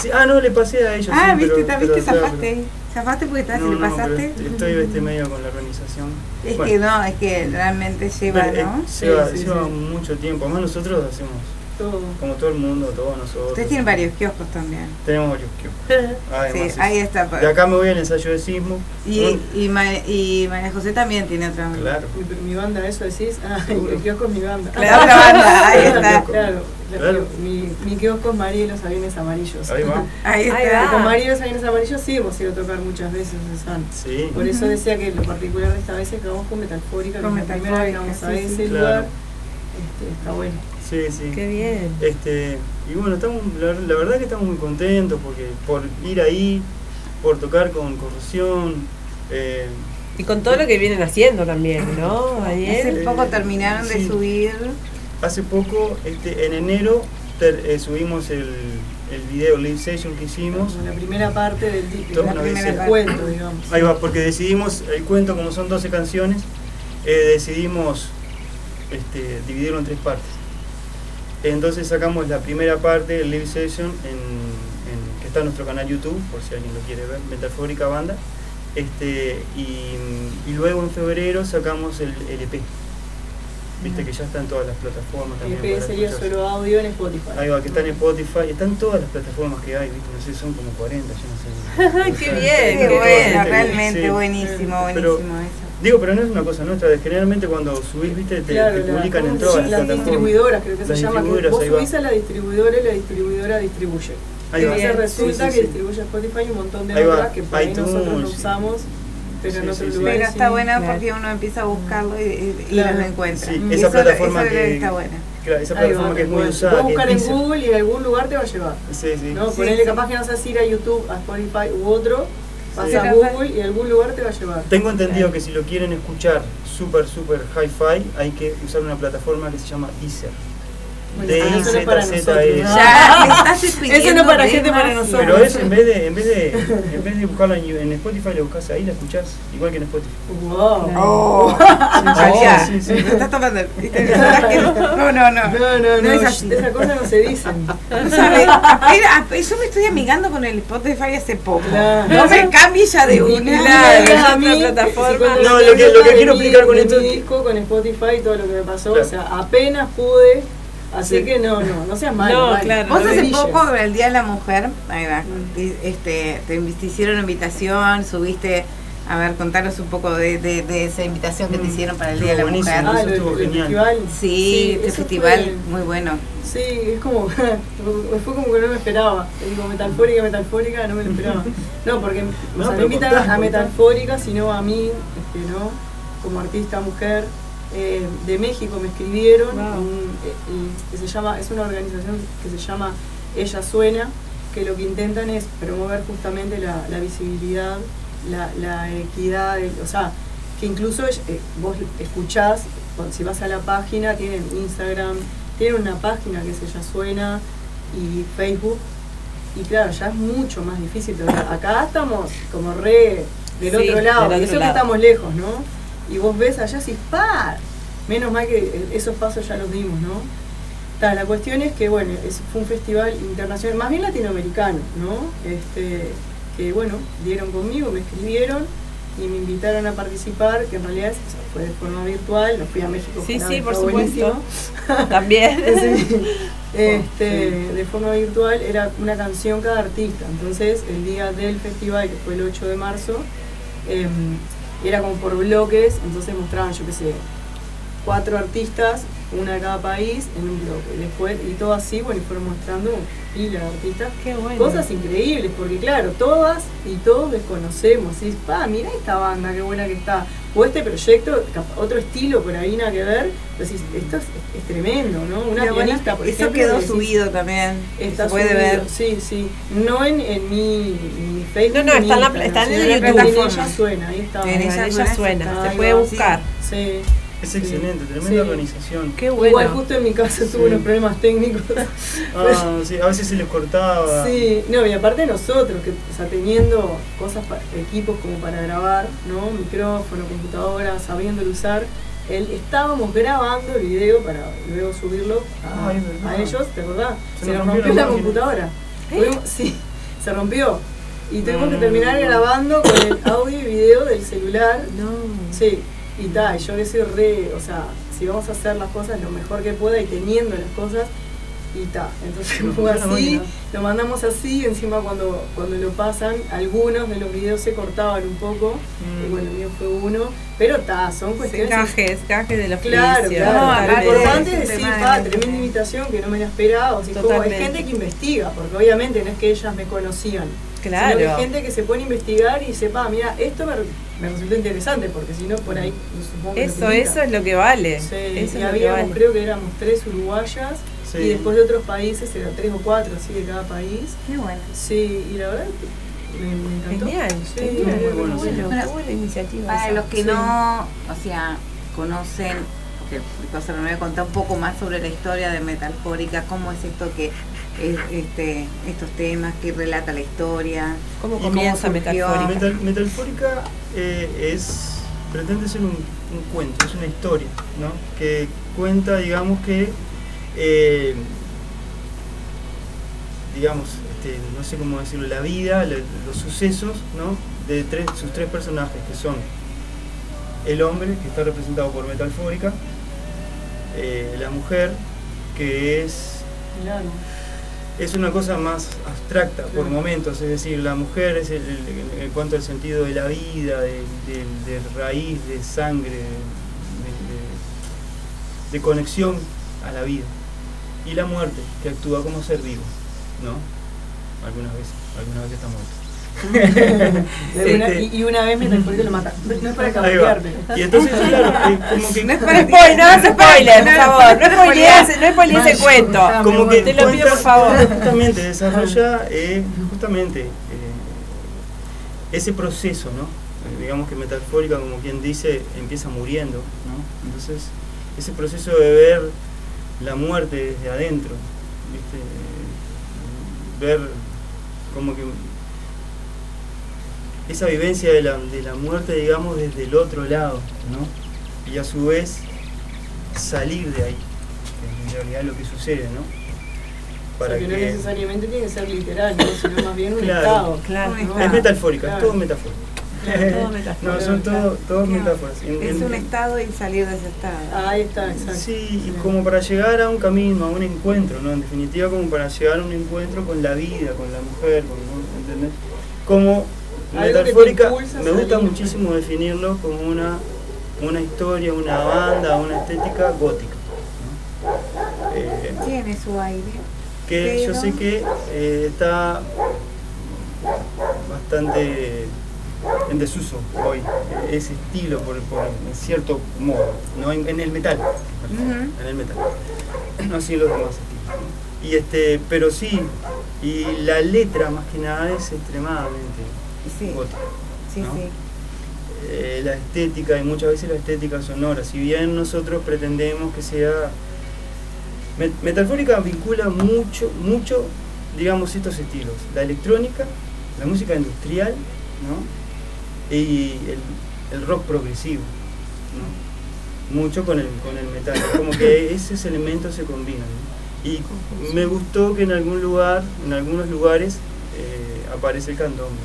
Sí, ah, no, le pasé a ellos. Ah, sí, viste, pero- ta- pero- viste, claro, zafaste. Zafaste porque estás No, y le no, pero pasaste. estoy este, medio con la organización. Es Bueno, que no, es que realmente lleva, pero, eh, ¿no? lleva, Sí, lleva mucho tiempo. Además nosotros hacemos, todo. como todo el mundo, todos nosotros. Ustedes tienen varios kioscos también. Tenemos varios kioscos. Además, Sí, ahí está. De acá me voy al ensayo de sismo. Y, y, Ma- y María José también tiene otra. Claro. Mi, mi banda, eso decís. Ah, el kiosco es mi banda. La otra banda, ahí Claro, está. Claro, la- Claro. Mi, mi kiosco es María y los aviones amarillos. Ahí va. Ahí Ahí está. va. Con María y los aviones amarillos sí hemos ido a tocar muchas veces en San. Sí. Por eso decía que lo particular de esta vez es que vamos con Metalfórica, que Con es la primera vez que vamos a ese sí. lugar. Claro. Este, está bueno. Sí, sí. Qué bien. Este, y bueno, estamos, la, la verdad que estamos muy contentos porque por ir ahí, por tocar con corrosión. eh, Y con todo lo que vienen haciendo también, ¿no, Hace poco terminaron de Sí. subir. hace poco, este, en enero, ter- eh, subimos el, el video live session que hicimos. La primera parte del, la primera cuento, digamos. Ahí va, porque decidimos, el cuento como son 12 canciones, eh, decidimos este, dividirlo en tres partes. Entonces sacamos la primera parte, el live session, en- que está en nuestro canal YouTube, por si alguien lo quiere ver, Metafórica Banda. Este, y, y luego en febrero sacamos el, el EP. Viste que ya está en todas las plataformas El también. Para sería solo audio en Spotify. Ahí va, que está en Spotify, están todas las plataformas que hay, ¿viste? no sé, son como 40, yo no sé. Qué bien, Qué bueno, realmente Sí. buenísimo, Pero- buenísimo eso. Digo, pero no es una cosa nuestra, generalmente cuando subís, viste, te, Claro, te la- publican en todas las las plataformas. distribuidoras creo que se Las llama, que distribuidoras, vos subís a la distribuidora y la distribuidora distribuye. Ahí va. Entonces resulta Sí, sí, que sí. distribuye Spotify y un montón de otras que por ahí nosotros no sí. usamos, pero en lugares Pero está sí. bueno claro. porque uno empieza a buscarlo y, y- y Claro. lo encuentra. Sí, Y esa eso- plataforma eso que- está buena. Claro, esa Ahí va, plataforma que es muy usada. Vos que es buscar en. Google y en algún lugar te va a llevar. Sí, sí. ¿no? Sí, Ponele sí. capaz que no sabes ir a YouTube, a Spotify u otro, vas Sí. a Google y algún lugar te va a llevar. Tengo entendido que si lo quieren escuchar super, super hi-fi, hay que usar una plataforma que se llama Deezer. Bueno, D, eso no es Z, para Z, nosotros. E. Ya, estás Eso no para gente, para nosotros. Pero es en vez de, en vez de, en vez de buscarla en, en Spotify, la buscas ahí, la escuchás, igual que en Spotify. Wow. Oh, Oh, sí, sí. me estás tomando. ¿viste? No, no, no. No, no, no, No es esa- cosas no se apenas- yo me estoy amigando con el Spotify hace poco. No me cambies ya de una. A plataforma. No, lo que- lo que de quiero explicar con esto que- disco, con Spotify y todo lo que me pasó, Claro. o sea, apenas pude, así Sí. que no, no, no seas malo. No, vale. claro. Vos No hace brilles. poco, el Día de la Mujer, ahí va, este, te, te hicieron invitación, subiste, a ver, contanos un poco de, de- de esa invitación que te Mm, hicieron para el Día de la Mujer. Ah, Eso estuvo el genial. festival. Sí, este eso festival fue- muy bueno. Sí, es como, fue como que no me esperaba. Te Digo, metalfórica, metalfórica, no me lo esperaba. No, porque o No, sea, no pero invitan contá, a metalfórica, sino a mí, este, ¿no? Como artista mujer. Eh, de México me escribieron, Wow. un- eh, que se llama, es una organización que se llama Ella Suena, que lo que intentan es promover justamente la, la visibilidad, la, la equidad, el- o sea, que incluso eh, vos escuchás, si vas a la página, tienen Instagram, tienen una página que es Ella Suena y Facebook, y claro, ya es mucho más difícil, acá estamos como re del Sí, otro lado, del y otro eso que estamos lejos, ¿no? Y vos ves allá y ¡par! Menos mal que eh, esos pasos ya los dimos, ¿no? Ta, la cuestión es que, bueno, es, fue un festival internacional, más bien latinoamericano, ¿no? Este, que, bueno, dieron conmigo, me escribieron y me invitaron a participar, que en realidad es- o sea, fue de forma virtual, no fui a México. Sí, sí, por supuesto. También. Este, de forma virtual era una canción cada artista. Entonces, el día del festival, que fue el 8 de marzo, em, era como por bloques, entonces mostraban, yo qué sé, cuatro artistas, una de cada país, en un bloque. Después, y todo así, bueno, y fueron mostrando pila de artistas. Qué bueno. Cosas increíbles, porque claro, todas y todos desconocemos. Y pa, mira esta banda, qué buena que está. O este proyecto, otro estilo por ahí, nada que ver. Pero decís, esto es, es tremendo, ¿no? Una bueno. pianista, por Eso ejemplo. quedó decís, subido también. Está se puede subido, ver. Sí, sí. No en, en mi, en mi Facebook. No, no, en está en la- está en en YouTube. ella suena, ahí está. En ella ella suena, se puede buscar. Sí. Es Sí. excelente, tremenda Sí. organización. Qué bueno. Igual justo en mi casa tuve Sí. unos problemas técnicos. Ah, sí, a veces se les cortaba. Sí, no, y aparte nosotros, que, o sea, teniendo cosas, pa- equipos como para grabar, ¿no? Micrófono, computadora, sabiéndolo usar, él, estábamos grabando el video para luego subirlo a, Ah, a ellos, ¿te acordás? Se Se, nos rompió rompió la computadora. Tuvimos- sí, se rompió. Y tuvimos No, que terminar no, no. grabando con el audio y video del celular. No. Sí, y tal, yo que soy re, o sea, si vamos a hacer las cosas lo mejor que pueda y teniendo las cosas, y ta. Entonces fue así, lo mandamos así, encima cuando, cuando lo pasan, algunos de los videos se cortaban un poco, Mm. y bueno, el mío fue uno, pero ta, son cuestiones... Gajes, gajes de los Claro, claro. No, lo importante es decir, pa, tremenda invitación que no me la esperaba. O sea, como hay gente que investiga, porque obviamente no es que ellas me conocían. Claro. Sino que hay gente que se pone a investigar y sepa, mira, esto me, me resultó interesante, porque si no, por ahí supongo que Eso, eso es lo que vale. Sí, eso y es lo que habíamos, vale. creo que éramos tres uruguayas Sí. y después de otros países eran tres o cuatro, así de cada país. Qué bueno. Sí, y la verdad me, encantó. Genial, Sí, genial. muy Qué bueno, sí. bueno, Bueno, qué buena iniciativa. Para esa. los que Sí. no, o sea, conocen, porque Cosa me voy a contar un poco más sobre la historia de Metalfórica, cómo es esto que este, estos temas, que relata la historia. ¿Cómo comienza surgió. Metalfórica? Metal, Metalfórica eh, es pretende ser un, un cuento, es una historia, ¿no? Que cuenta, digamos que, eh, digamos, este, no sé cómo decirlo, la vida, la- los sucesos, ¿no? De tres, sus tres personajes, que son el hombre, que está representado por Metalfórica, eh, la mujer, que es Claro. Es una cosa más abstracta por momentos, es decir, la mujer es el, el- en cuanto al sentido de la vida, de, de- de raíz, de sangre, de, conexión a la vida. Y la muerte, que actúa como ser vivo, ¿no? Algunas veces, algunas veces está muerto. Una- y, y una vez me transporté lo mata. No es para va. cambiarme. Y entonces, claro, como que No es para spoil, no hagas spoiler, por favor. No spoilees, no spoilees ese Mal. cuento. Como que Te lo pido, por favor. justamente desarrolla eh, justamente eh, ese proceso no Eh, digamos que metafórica como quien dice empieza muriendo no entonces ese proceso de ver la muerte desde adentro, ¿viste? ver como que esa vivencia de la, de la muerte, digamos, desde el otro lado, ¿no? Y a su vez salir de ahí, en realidad lo que sucede, ¿no? O sea, que no necesariamente tiene que ser literal, ¿no? sino más bien un Claro. estado. Claro. ¿no? Es metafórica, Claro. es todo metafórico. Claro, todo no, son todo, todos metáforas. En- Es en- un estado y salir de ese estado. Ahí está, exacto. Sí, y como para llegar a un camino, a un encuentro, ¿no? En definitiva, como para llegar a un encuentro con la vida, con la mujer, con, ¿no? ¿entendés? Como metafórica, me gusta muchísimo definirlo como una, una historia, una banda, una estética gótica. ¿no? Eh, Tiene su aire. que yo sé que eh, está bastante en desuso hoy, ese estilo por, por en cierto modo, ¿no? en, en el metal, en el metal, no así en los demás estilos. ¿no? Y este, pero sí, y la letra más que nada es extremadamente Sí. Sí, ¿no? sí. Eh, la estética y muchas veces la estética sonora, si bien nosotros pretendemos que sea Met- Metalfórica vincula mucho, mucho, digamos, estos estilos. La electrónica, la música industrial, ¿no? Y el, el rock progresivo, ¿no? Mucho con el, con el metal. Como que esos elementos se combinan. ¿no? Y me gustó que en algún lugar, en algunos lugares, eh, aparece el candombe.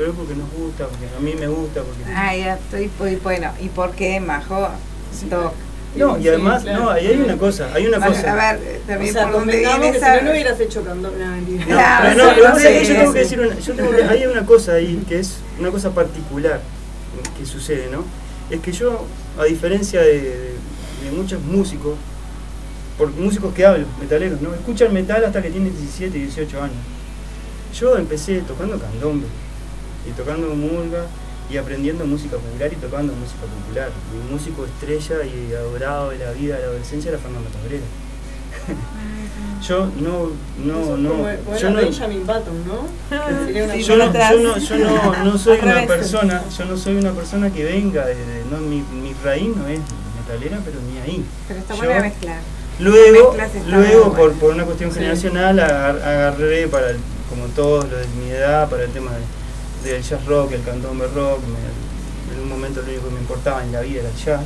Pero es porque nos gusta, porque a mí me gusta, porque... Ah, ya estoy, pues, bueno, ¿y por qué, Majo? Toc. No, y Sí, además, claro. no, ahí hay una cosa, hay una Bueno, cosa. A ver, eh, O también sea, por viene si no, no hubieras hecho candor. No, mentira. Claro, pero no, sí, pero no no, sé, yo tengo que decir una, yo tengo que- hay una cosa ahí que es una cosa particular que sucede, ¿no? Es que yo, a diferencia de, de- de muchos músicos, por músicos que hablo, metaleros, ¿no? Escuchan metal hasta que tienen 17 y 18 años. Yo empecé tocando candombe y tocando murga y aprendiendo música popular y tocando música popular. Mi músico estrella y adorado de la vida de la adolescencia era Fernando Cabrera. yo no, no, no, como- yo no, Benjamin Button, ¿no? Yo no, yo no, yo no, no soy una persona, yo no soy una persona que venga de, de- no, mi, mi raíz no es metalera, pero ni ahí. Pero está buena mezclar. Luego, luego por, por una cuestión Sí. generacional agar- agarré para, el- como todos los de mi edad, para el tema de- del jazz rock, el candombe rock, me- en un momento lo único que me importaba en la vida era el jazz,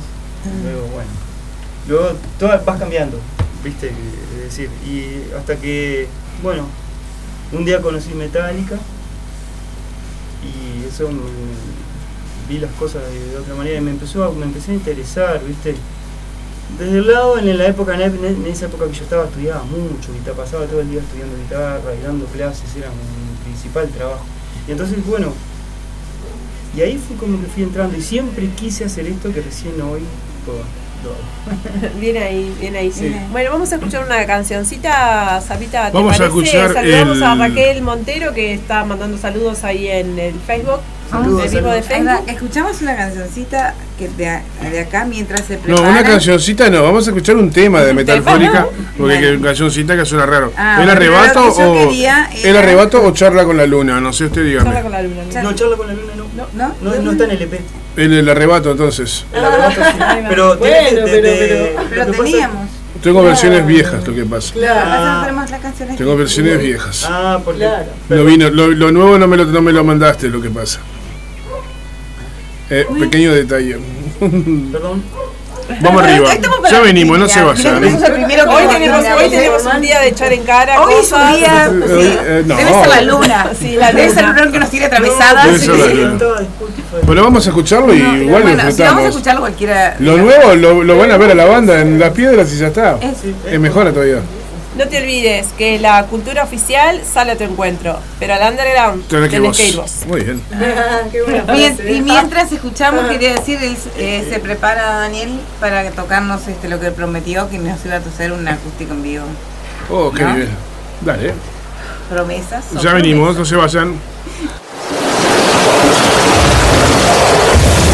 luego bueno, luego todo, vas cambiando, viste, es decir, y hasta que, bueno, un día conocí Metallica y eso me, vi las cosas de, de otra manera y me empezó a, me empecé a interesar, viste, desde el lado, en la época, en esa época que yo estaba, estudiaba mucho, guitarra, pasaba todo el día estudiando guitarra y dando clases, era mi principal trabajo. Y entonces, bueno, y ahí fue como que fui entrando y siempre quise hacer esto que recién hoy todo, todo. Bien ahí, bien ahí. Sí. Bueno, vamos a escuchar una cancioncita, Zapita. ¿te Vamos a parece? escuchar Saludamos a el- Raquel Montero que está mandando saludos ahí en el Facebook. Saludos, en vivo de. Facebook. Ahora, Escuchamos una cancioncita que de, acá mientras se No, prepara. una cancioncita no, vamos a escuchar un tema de ¿Un Metalfórica, tema? porque Bueno. cancioncita que suena raro. Ah, ¿El arrebato o el arrebato o charla con la luna? No sé usted dígame. Charla con la luna. No, charla con la luna no. No, no, no está en el EP. El, el arrebato entonces. El arrebato sí. Pero, Bueno, tiene- de- pero- pero- lo Pero pasa- teníamos. Tengo versiones viejas, lo que pasa. Claro. Ah. tenemos las canciones Tengo versiones viejas. Ah, porque Claro. Lo, vino, lo, lo nuevo no me lo, no me lo mandaste, lo que pasa. Eh, pequeño detalle. Perdón. Vamos arriba. Ya venimos, no se vayan. Que Hoy tenemos, termina. hoy tenemos un día de echar en cara Hoy es un día, Eh, sí, eh, no. debe ser la luna. Sí, la Debe ser luna. el Bruno que nos tiene atravesadas. La Sí. luna. Bueno, vamos a escucharlo y igual lo bueno, si vamos a escucharlo cualquiera. Lo nuevo lo, lo van a ver a la banda en las piedras y ya está. Es- Es mejor todavía. No te olvides que la cultura oficial sale a tu encuentro, pero al underground Tenés que vos. que ir vos. Muy bien. Qué frase, ¿eh? y mientras escuchamos, quería decir, eh, se prepara Daniel para tocarnos este, lo que prometió, que nos iba a hacer un acústico en vivo. Oh, qué ¿No? nivel. Dale. Promesas. Ya venimos, promesas. no se vayan.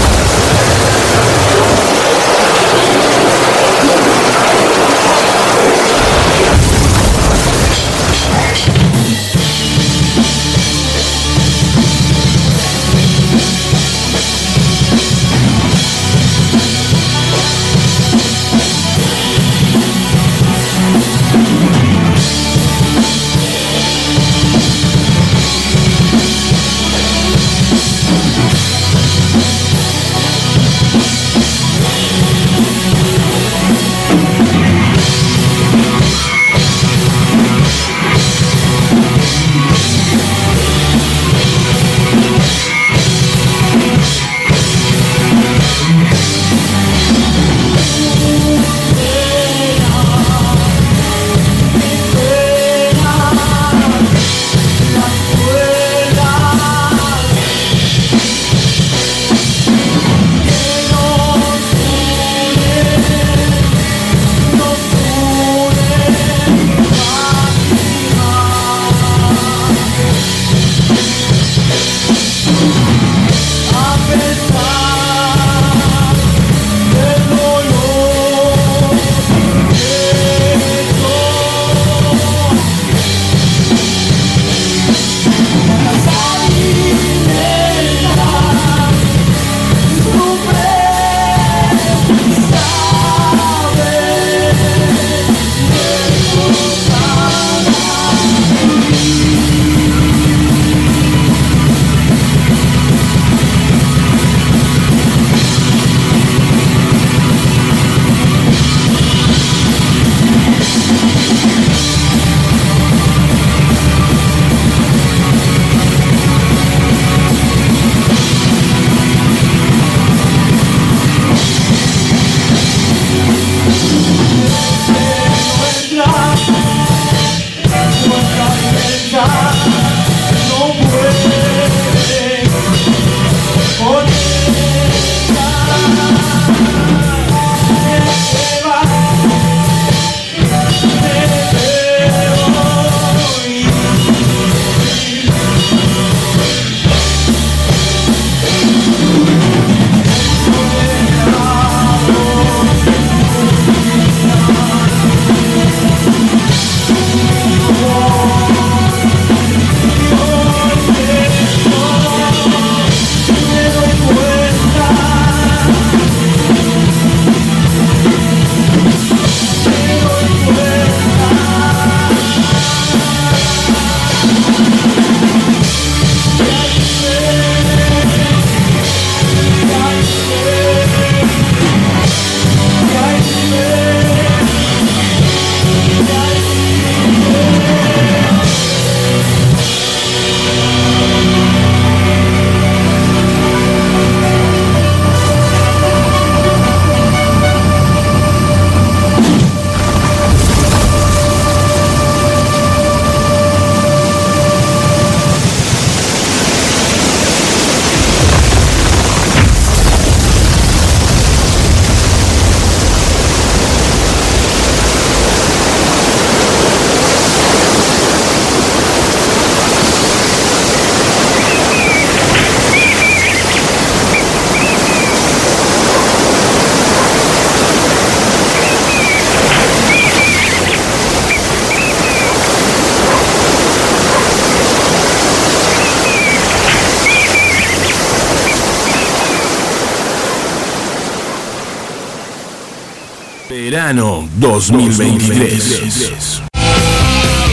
2023.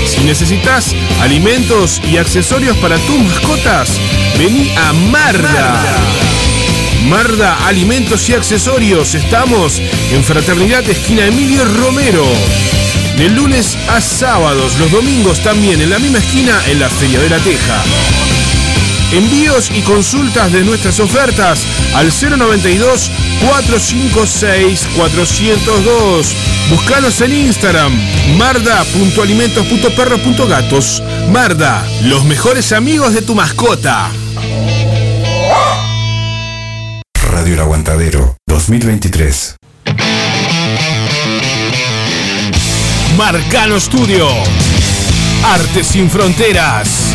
Si necesitas alimentos y accesorios para tus mascotas, vení a Marda. Marda Alimentos y Accesorios. Estamos en Fraternidad Esquina Emilio Romero. De lunes a sábados, los domingos también en la misma esquina en la Feria de la Teja. Envíos y consultas de nuestras ofertas al 092 456 402. Búscanos en Instagram marda.alimentos.perros.gatos. Marda, los mejores amigos de tu mascota. Radio El Aguantadero 2023. Marcano Studio. Arte sin fronteras.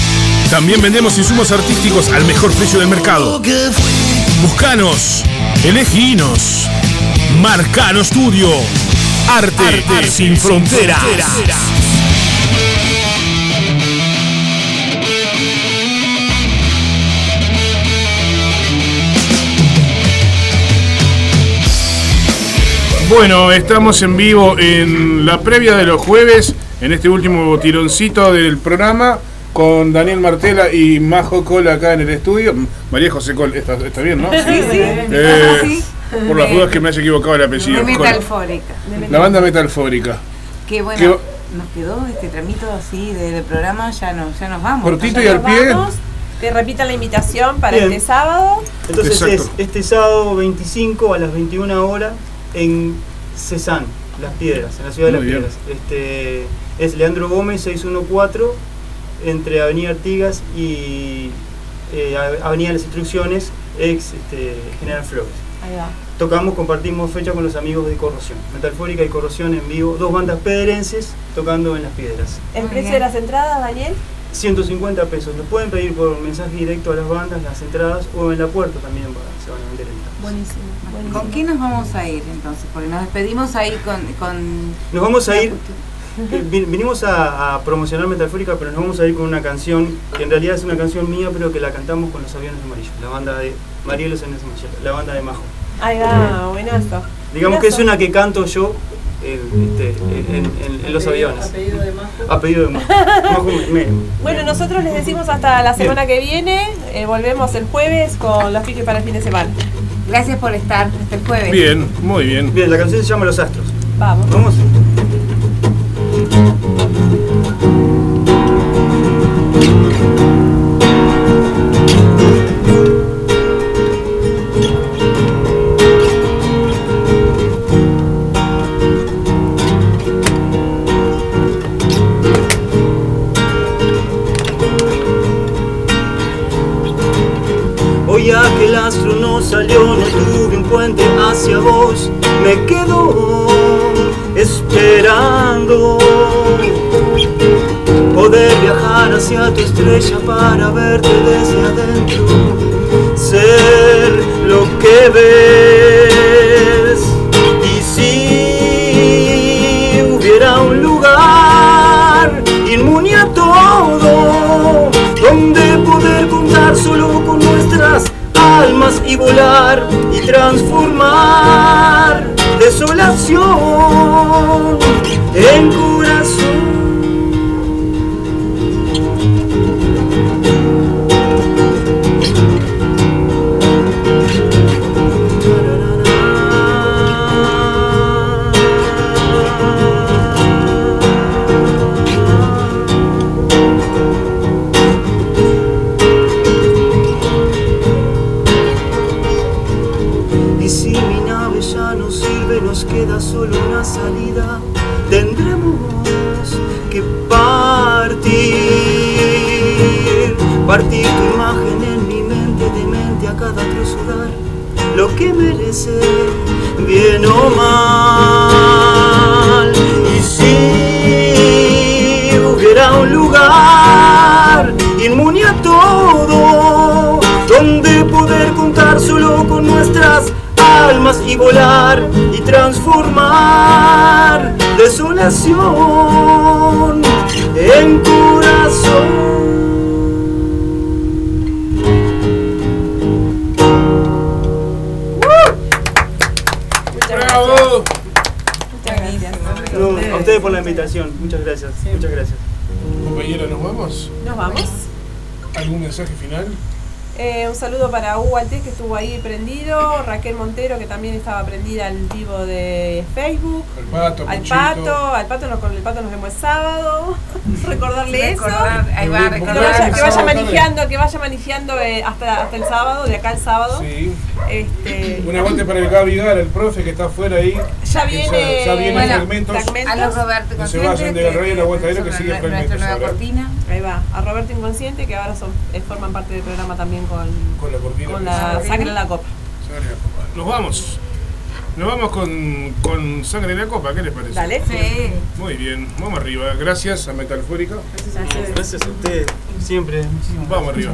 También vendemos insumos artísticos al mejor precio del mercado. Buscanos, eleginos. Marcano Studio. Arte, sin, fronteras. Bueno, estamos en vivo en la previa de los jueves, en este último tironcito del programa, con Daniel Martela y Majo Col acá en el estudio. María José Col, está, está bien, ¿no? Sí, sí. Eh, Sí. por las dudas que me haya equivocado el apellido. De metalfórica. La banda metalfórica. Qué bueno. Nos quedó este tramito así de- del programa, ya, no, ya nos vamos. Cortito y al pie. vamos. Que repitan la invitación para Bien. este sábado. Entonces Exacto. es este sábado 25 a las 21 horas en Cesán, Las Piedras, en la ciudad de Las bien. Piedras. Este, es Leandro Gómez 614 entre Avenida Artigas y eh, Avenida Las Instrucciones, ex este, General Flores. Ahí va. Tocamos, compartimos fecha con los amigos de Corrosión. Metalfórica y Corrosión en vivo, dos bandas pedrenses tocando en Las Piedras. ¿El precio de las entradas, Daniel? 150 pesos. Lo pueden pedir por mensaje directo a las bandas, las entradas o en la puerta también para, se van a vender entradas. Buenísimo. buenísimo. ¿Con quién nos vamos a ir entonces? Porque nos despedimos ahí con... con Nos vamos a ir, vinimos a, a promocionar Metalfórica, pero nos vamos a ir con una canción que en realidad es una canción mía, pero que la cantamos con los aviones amarillos, la banda de María los aviones amarillos, la banda de Majo. Ahí va, buenazo. Digamos que es una que canto yo eh, este, en, en- en los aviones. Apellido de Majo. A pedido de Majo. Majo me- me- Bueno, nosotros les decimos hasta la semana que viene. eh, volvemos el jueves con los piques para el fin de semana. Gracias por estar hasta el jueves. Bien, muy bien. Bien, la canción se llama Los Astros. Vamos. Vamos. Salió, no tuve un puente hacia vos, me quedo esperando poder viajar hacia tu estrella para verte desde adentro, y transformar bien o mal. Y si hubiera un lugar inmune a todo, donde poder contar solo con nuestras almas y volar y transformar desolación en corazón. Muchas gracias. Sí. Muchas gracias. Compañera, ¿nos vamos? Nos vamos. ¿Algún mensaje final? Eh, un saludo para Hugo Altés que estuvo ahí prendido, Raquel Montero que también estaba prendida al vivo de Facebook, al pato, al pato, al pato nos, con el pato nos vemos el sábado, recordarle eso, que, vaya, que vaya manejando, que vaya manejando eh, hasta, el sábado, de acá el sábado. Sí. Este, un aguante para el Gaby el profe que está afuera ahí. Ya viene, ya, viene bueno, A Roberto no se de la la que sigue Ahí va. A Roberto Inconsciente, que ahora son, eh, forman parte del programa también con, con la cortina. Con la Sangre en la Copa. Sangre. Nos vamos. Nos vamos con, con Sangre en la Copa, ¿qué les parece? Dale. Sí. Muy bien, vamos arriba. Gracias a Metalfórica. Gracias a ustedes. Gracias a ustedes, siempre. Muchísimas vamos arriba.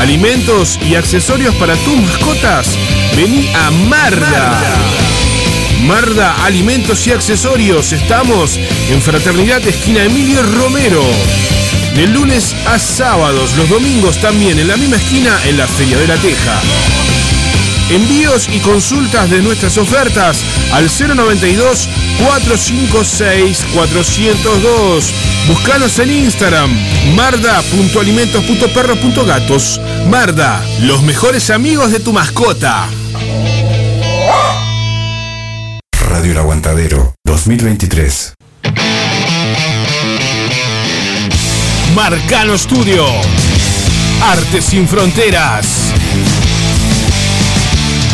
alimentos y accesorios para tus mascotas, vení a Marda. Marda Alimentos y Accesorios. Estamos en Fraternidad Esquina Emilio Romero. De lunes a sábados, los domingos también, en la misma esquina, en la Feria de la Teja. Envíos y consultas de nuestras ofertas al 092 456 402. Búscanos en Instagram, marda.alimentos.perros.gatos. Marda, los mejores amigos de tu mascota. Radio El Aguantadero 2023. Marcano Studio. Arte sin fronteras.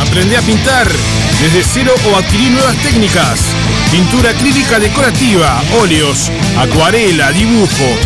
Aprende a pintar desde cero o adquirir nuevas técnicas. Pintura acrílica decorativa, óleos, acuarela, dibujo,